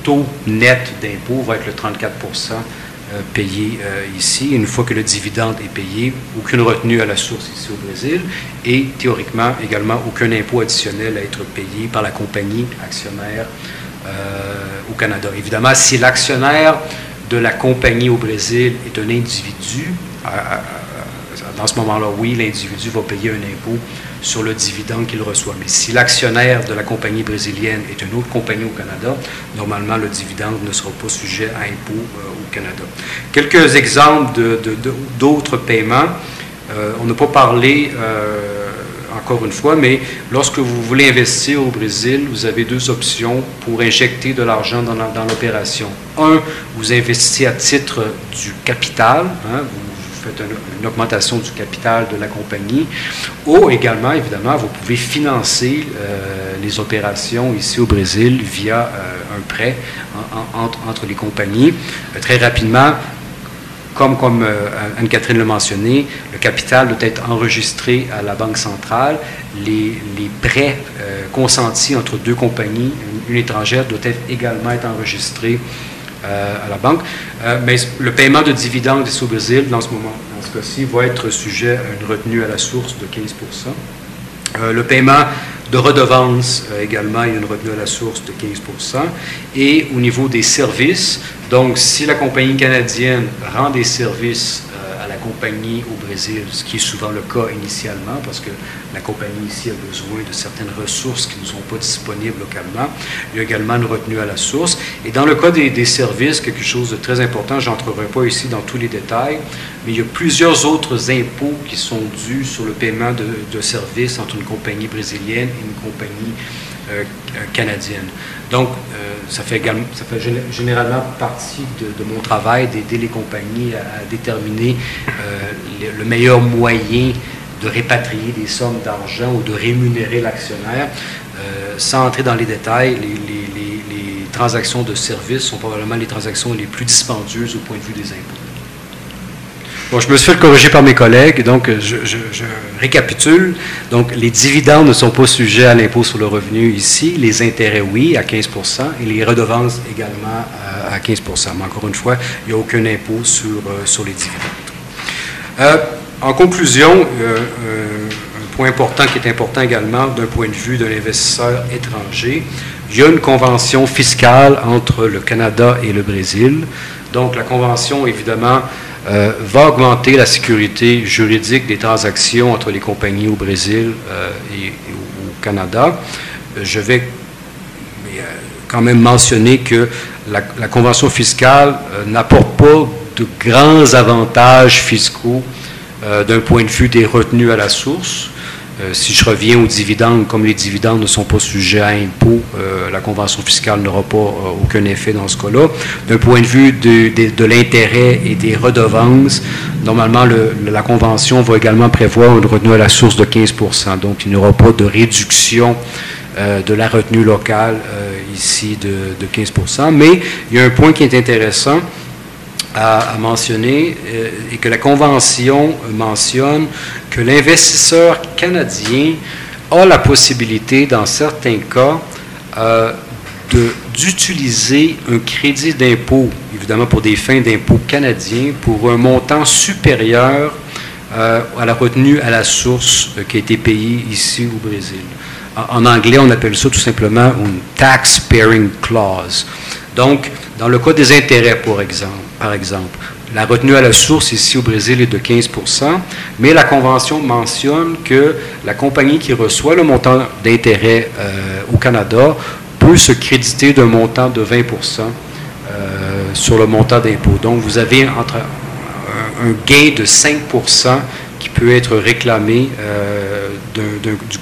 taux net d'impôt va être le 34% euh, payé euh, ici. Une fois que le dividende est payé, aucune retenue à la source ici au Brésil et théoriquement également aucun impôt additionnel à être payé par la compagnie actionnaire au Canada. Évidemment, si l'actionnaire de la compagnie au Brésil est un individu, dans ce moment-là, oui, l'individu va payer un impôt sur le dividende qu'il reçoit. Mais si l'actionnaire de la compagnie brésilienne est une autre compagnie au Canada, normalement, le dividende ne sera pas sujet à impôt euh, au Canada. Quelques exemples d'autres paiements. Euh, on n'a pas parlé, euh, encore une fois, mais lorsque vous voulez investir au Brésil, vous avez deux options pour injecter de l'argent dans, l'opération. Un, vous investissez à titre du capital. Hein, une, augmentation du capital de la compagnie. Ou également, évidemment, vous pouvez financer euh, les opérations ici au Brésil via euh, un prêt entre, les compagnies. Euh, très rapidement, comme, comme Anne-Catherine l'a mentionné, le capital doit être enregistré à la Banque centrale. Les, les prêts consentis entre deux compagnies, une, étrangère, doivent être également être enregistrés à la banque. Euh, mais le paiement de dividendes au Brésil, dans ce moment, dans ce cas-ci, va être sujet à une retenue à la source de 15% euh, Le paiement de redevances également, il y a une retenue à la source de 15% Et au niveau des services, donc si la compagnie canadienne rend des services compagnie au Brésil, ce qui est souvent le cas initialement, parce que la compagnie ici a besoin de certaines ressources qui ne sont pas disponibles localement. Il y a également une retenue à la source. Et dans le cas des, services, quelque chose de très important, je n'entrerai pas ici dans tous les détails, mais il y a plusieurs autres impôts qui sont dus sur le paiement de, services entre une compagnie brésilienne et une compagnie euh, canadienne. Donc, euh, ça, fait généralement partie de, mon travail d'aider les compagnies à, déterminer euh, le, meilleur moyen de répatrier des sommes d'argent ou de rémunérer l'actionnaire. sans entrer dans les détails, les transactions de services sont probablement les transactions les plus dispendieuses au point de vue des impôts. Bon, je me suis fait corriger par mes collègues, donc je, récapitule. Donc, les dividendes ne sont pas sujets à l'impôt sur le revenu ici, les intérêts, oui, à 15% et les redevances également à, 15% Mais encore une fois, il n'y a aucun impôt sur, euh, sur les dividendes. Euh, en conclusion, euh, un point important qui est important également d'un point de vue de l'investisseur étranger, il y a une convention fiscale entre le Canada et le Brésil. Donc, la convention, évidemment, euh, va augmenter la sécurité juridique des transactions entre les compagnies au Brésil euh, et, au Canada. Euh, je vais quand même mentionner que la, la convention fiscale n'apporte pas de grands avantages fiscaux d'un point de vue des retenues à la source. Euh, si je reviens aux dividendes, comme les dividendes ne sont pas sujets à impôt, euh, la convention fiscale n'aura pas euh, aucun effet dans ce cas-là. D'un point de vue de, l'intérêt et des redevances, normalement, la convention va également prévoir une retenue à la source de 15% Donc, il n'y aura pas de réduction de la retenue locale ici de, de 15% Mais il y a un point qui est intéressant à, mentionner euh, et que la Convention mentionne que l'investisseur canadien a la possibilité, dans certains cas, euh, d'utiliser un crédit d'impôt, évidemment pour des fins d'impôt canadiens, pour un montant supérieur euh, à la retenue à la source qui a été payée ici au Brésil. En, anglais, on appelle ça tout simplement une tax pairing clause. Donc, dans le cas des intérêts, par exemple, par exemple. La retenue à la source ici au Brésil est de 15% mais la Convention mentionne que la compagnie qui reçoit le montant d'intérêt euh, au Canada peut se créditer d'un montant de 20% euh, sur le montant d'impôt. Donc, vous avez un, gain de 5% qui peut être réclamé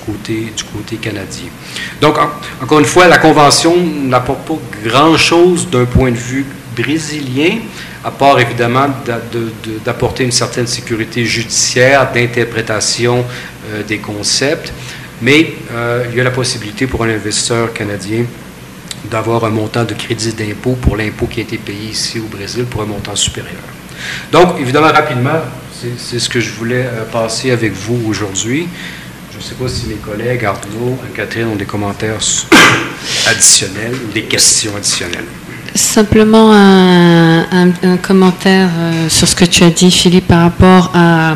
côté, du côté canadien. Donc, encore une fois, la Convention n'apporte pas grand-chose d'un point de vue brésilien, à part évidemment d'apporter une certaine sécurité judiciaire, d'interprétation des concepts, mais il y a la possibilité pour un investisseur canadien d'avoir un montant de crédit d'impôt pour l'impôt qui a été payé ici au Brésil pour un montant supérieur. Donc, évidemment, rapidement, c'est ce que je voulais euh, passer avec vous aujourd'hui. Je ne sais pas si mes collègues, Arnaud et Catherine, ont des commentaires additionnels ou des questions additionnelles. Simplement un, commentaire euh, sur ce que tu as dit, Philippe, par rapport à,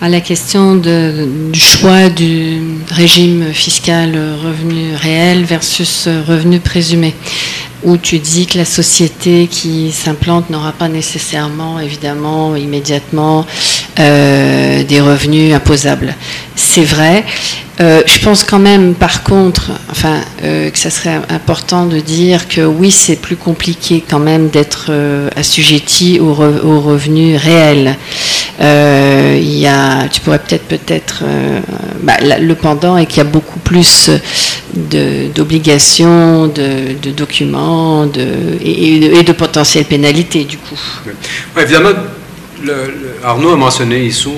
la question du choix du régime fiscal revenu réel versus revenu présumé où tu dis que la société qui s'implante n'aura pas nécessairement, évidemment, immédiatement euh, des revenus imposables. C'est vrai. Euh, je pense quand même, par contre, enfin, euh, que ça serait important de dire que oui, c'est plus compliqué quand même d'être assujetti aux, revenus réels. il y a, tu pourrais peut-être peut-être, bah, le pendant est qu'il y a beaucoup plus d'obligations, de, documents et, de, potentielles pénalités, du coup. évidemment, Arnaud a mentionné ici,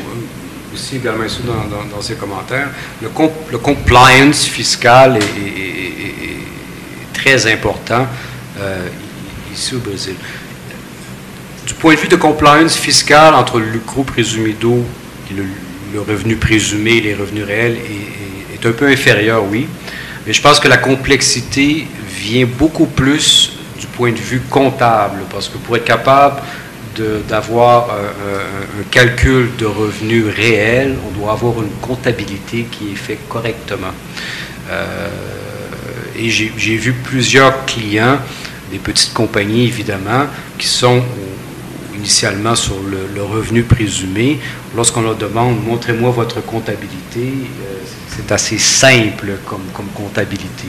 aussi également ici dans, ses commentaires, le, compliance fiscal est, très important euh, ici au Brésil. Du point de vue de compliance fiscal entre le lucro présumé d'eau et le, revenu présumé et les revenus réels est, un peu inférieur, oui. Mais je pense que la complexité vient beaucoup plus du point de vue comptable, parce que pour être capable d'avoir un, calcul de revenus réel, on doit avoir une comptabilité qui est faite correctement. Euh, et j'ai vu plusieurs clients, des petites compagnies évidemment, qui sont initialement sur le, revenu présumé. Lorsqu'on leur demande, montrez-moi votre comptabilité, euh, c'est assez simple comme comptabilité.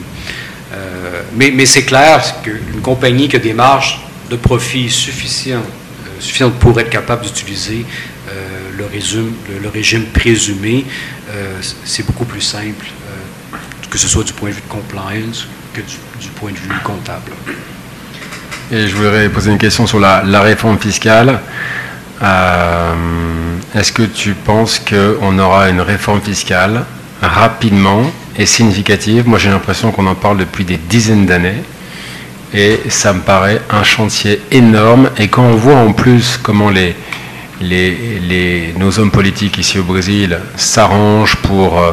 Euh, mais, c'est clair qu'une compagnie qui a des marges de profit suffisantes, euh, suffisantes pour être capable d'utiliser euh, le, régime présumé, c'est beaucoup plus simple, que ce soit du point de vue de compliance que du, point de vue comptable. Et je voudrais poser une question sur la, la réforme fiscale. Est-ce que tu penses qu'on aura une réforme fiscale rapidement et significative. Moi, j'ai l'impression qu'on en parle depuis des dizaines d'années. Et ça me paraît un chantier énorme. Et quand on voit en plus comment les, les, nos hommes politiques ici au Brésil s'arrangent pour euh,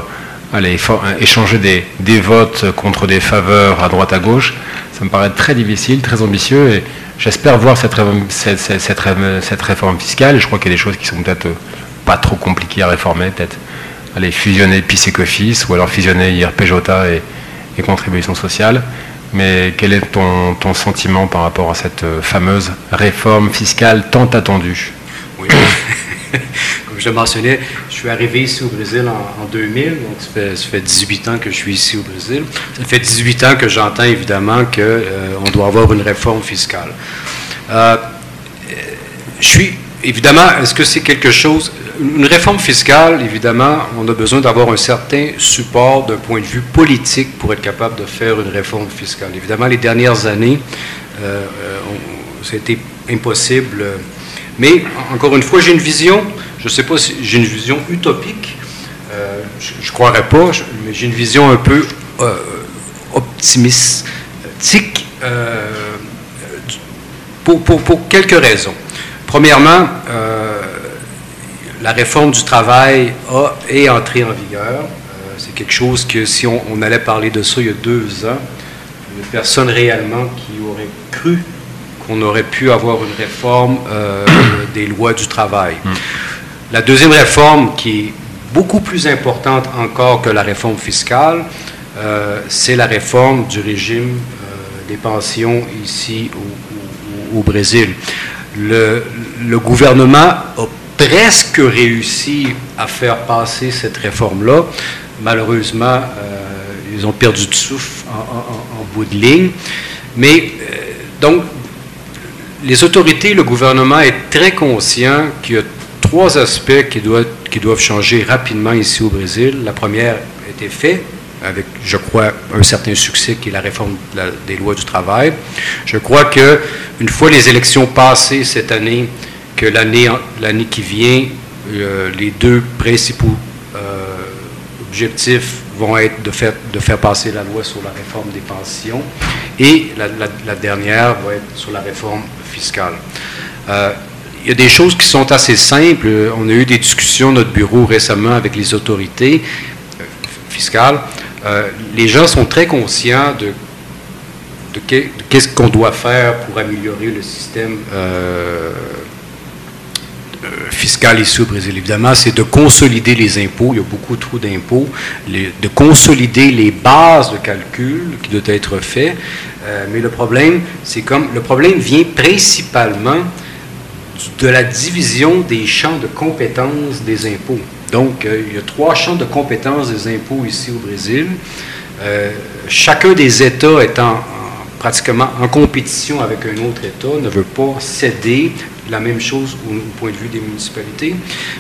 aller échanger des, des, votes contre des faveurs à droite à gauche, ça me paraît très difficile, très ambitieux. Et j'espère voir cette, cette, cette, cette réforme fiscale. Je crois qu'il y a des choses qui sont peut-être pas trop compliquées à réformer, peut-être aller fusionner PIS ou alors fusionner IRPJ et, et contribution sociale. Mais quel est ton, ton, sentiment par rapport à cette euh, fameuse réforme fiscale tant attendue? Oui, comme je mentionnais, je suis arrivé ici au Brésil en, 2000, donc ça fait, ça fait, 18 ans que je suis ici au Brésil. Ça fait 18 ans que j'entends évidemment qu'on euh, doit avoir une réforme fiscale. Euh, je suis, évidemment, est-ce que c'est quelque chose une réforme fiscale, évidemment, on a besoin d'avoir un certain support d'un point de vue politique pour être capable de faire une réforme fiscale. Évidemment, les dernières années, euh, c'était impossible. Mais, encore une fois, j'ai une vision, je ne sais pas si j'ai une vision utopique, euh, je ne croirais pas, mais j'ai une vision un peu euh, optimiste, euh, pour, pour, pour, quelques raisons. Premièrement, la réforme du travail a, est entrée en vigueur. Euh, c'est quelque chose que si on, allait parler de ça il y a deux ans, personne réellement qui aurait cru qu'on aurait pu avoir une réforme euh, des lois du travail. Hmm. La deuxième réforme, qui est beaucoup plus importante encore que la réforme fiscale, euh, c'est la réforme du régime des pensions ici au, Brésil. Le, le gouvernement a presque réussi à faire passer cette réforme-là. Malheureusement, euh, ils ont perdu de souffle en, bout de ligne. Mais euh, donc, les autorités, le gouvernement est très conscient qu'il y a trois aspects qui doivent, changer rapidement ici au Brésil. La première a été faite avec, je crois, un certain succès qui est la réforme des lois du travail. Je crois que une fois les élections passées cette année, que l'année qui vient, euh, les deux principaux euh, objectifs vont être de faire, de faire passer la loi sur la réforme des pensions et la, dernière va être sur la réforme fiscale. Euh, il y a des choses qui sont assez simples. On a eu des discussions notre bureau récemment avec les autorités fiscales. les gens sont très conscients de, qu'est-ce qu'on doit faire pour améliorer le système fiscal ici au Brésil, évidemment, c'est de consolider les impôts. Il y a beaucoup trop d'impôts. De consolider les bases de calcul qui doivent être faits. Euh, mais le problème, c'est comme le problème vient principalement de la division des champs de compétences des impôts. Donc, euh, il y a trois champs de compétences des impôts ici au Brésil. chacun des États étant pratiquement en compétition avec un autre État, ne veut pas céder la même chose au, point de vue des municipalités.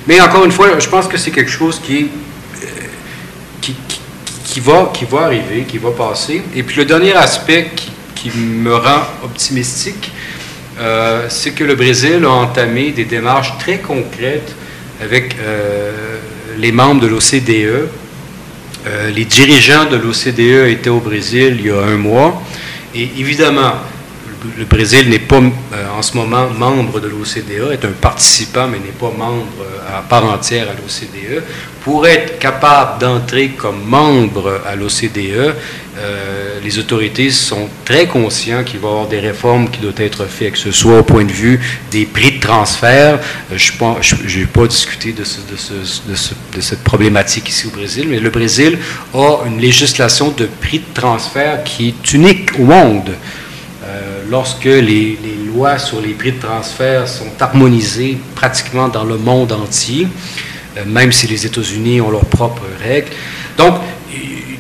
Mais encore une fois, je pense que c'est quelque chose qui, euh, qui, va, qui va arriver, qui va passer. Et puis le dernier aspect qui, me rend optimistique, euh, c'est que le Brésil a entamé des démarches très concrètes avec euh, les membres de l'OCDE. les dirigeants de l'OCDE étaient au Brésil il y a un mois. Et évidemment, le Brésil n'est pas euh, en ce moment membre de l'OCDE, est un participant, mais n'est pas membre euh, à part entière à l'OCDE. Pour être capable d'entrer comme membre à l'OCDE, euh, les autorités sont très conscients qu'il va y avoir des réformes qui doivent être faites, que ce soit au point de vue des prix de transfert. je n'ai pas discuté de, de, cette problématique ici au Brésil, mais le Brésil a une législation de prix de transfert qui est unique au monde lorsque les, lois sur les prix de transfert sont harmonisées pratiquement dans le monde entier, euh, même si les États-Unis ont leurs propres règles. Donc,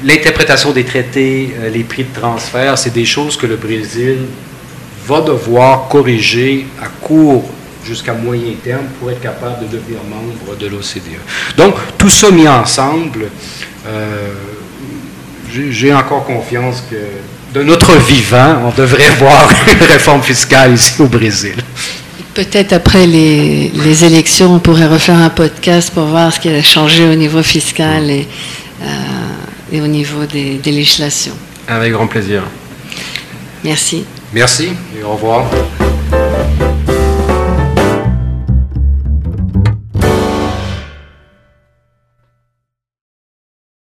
l'interprétation des traités, euh, les prix de transfert, c'est des choses que le Brésil va devoir corriger à court jusqu'à moyen terme pour être capable de devenir membre de l'OCDE. Donc, tout ça mis ensemble, euh, j'ai encore confiance que de notre vivant, on devrait voir une réforme fiscale ici au Brésil. Peut-être après les, élections, on pourrait refaire un podcast pour voir ce qui a changé au niveau fiscal et, euh, et au niveau des, des législations. Avec grand plaisir. Merci. Merci et au revoir.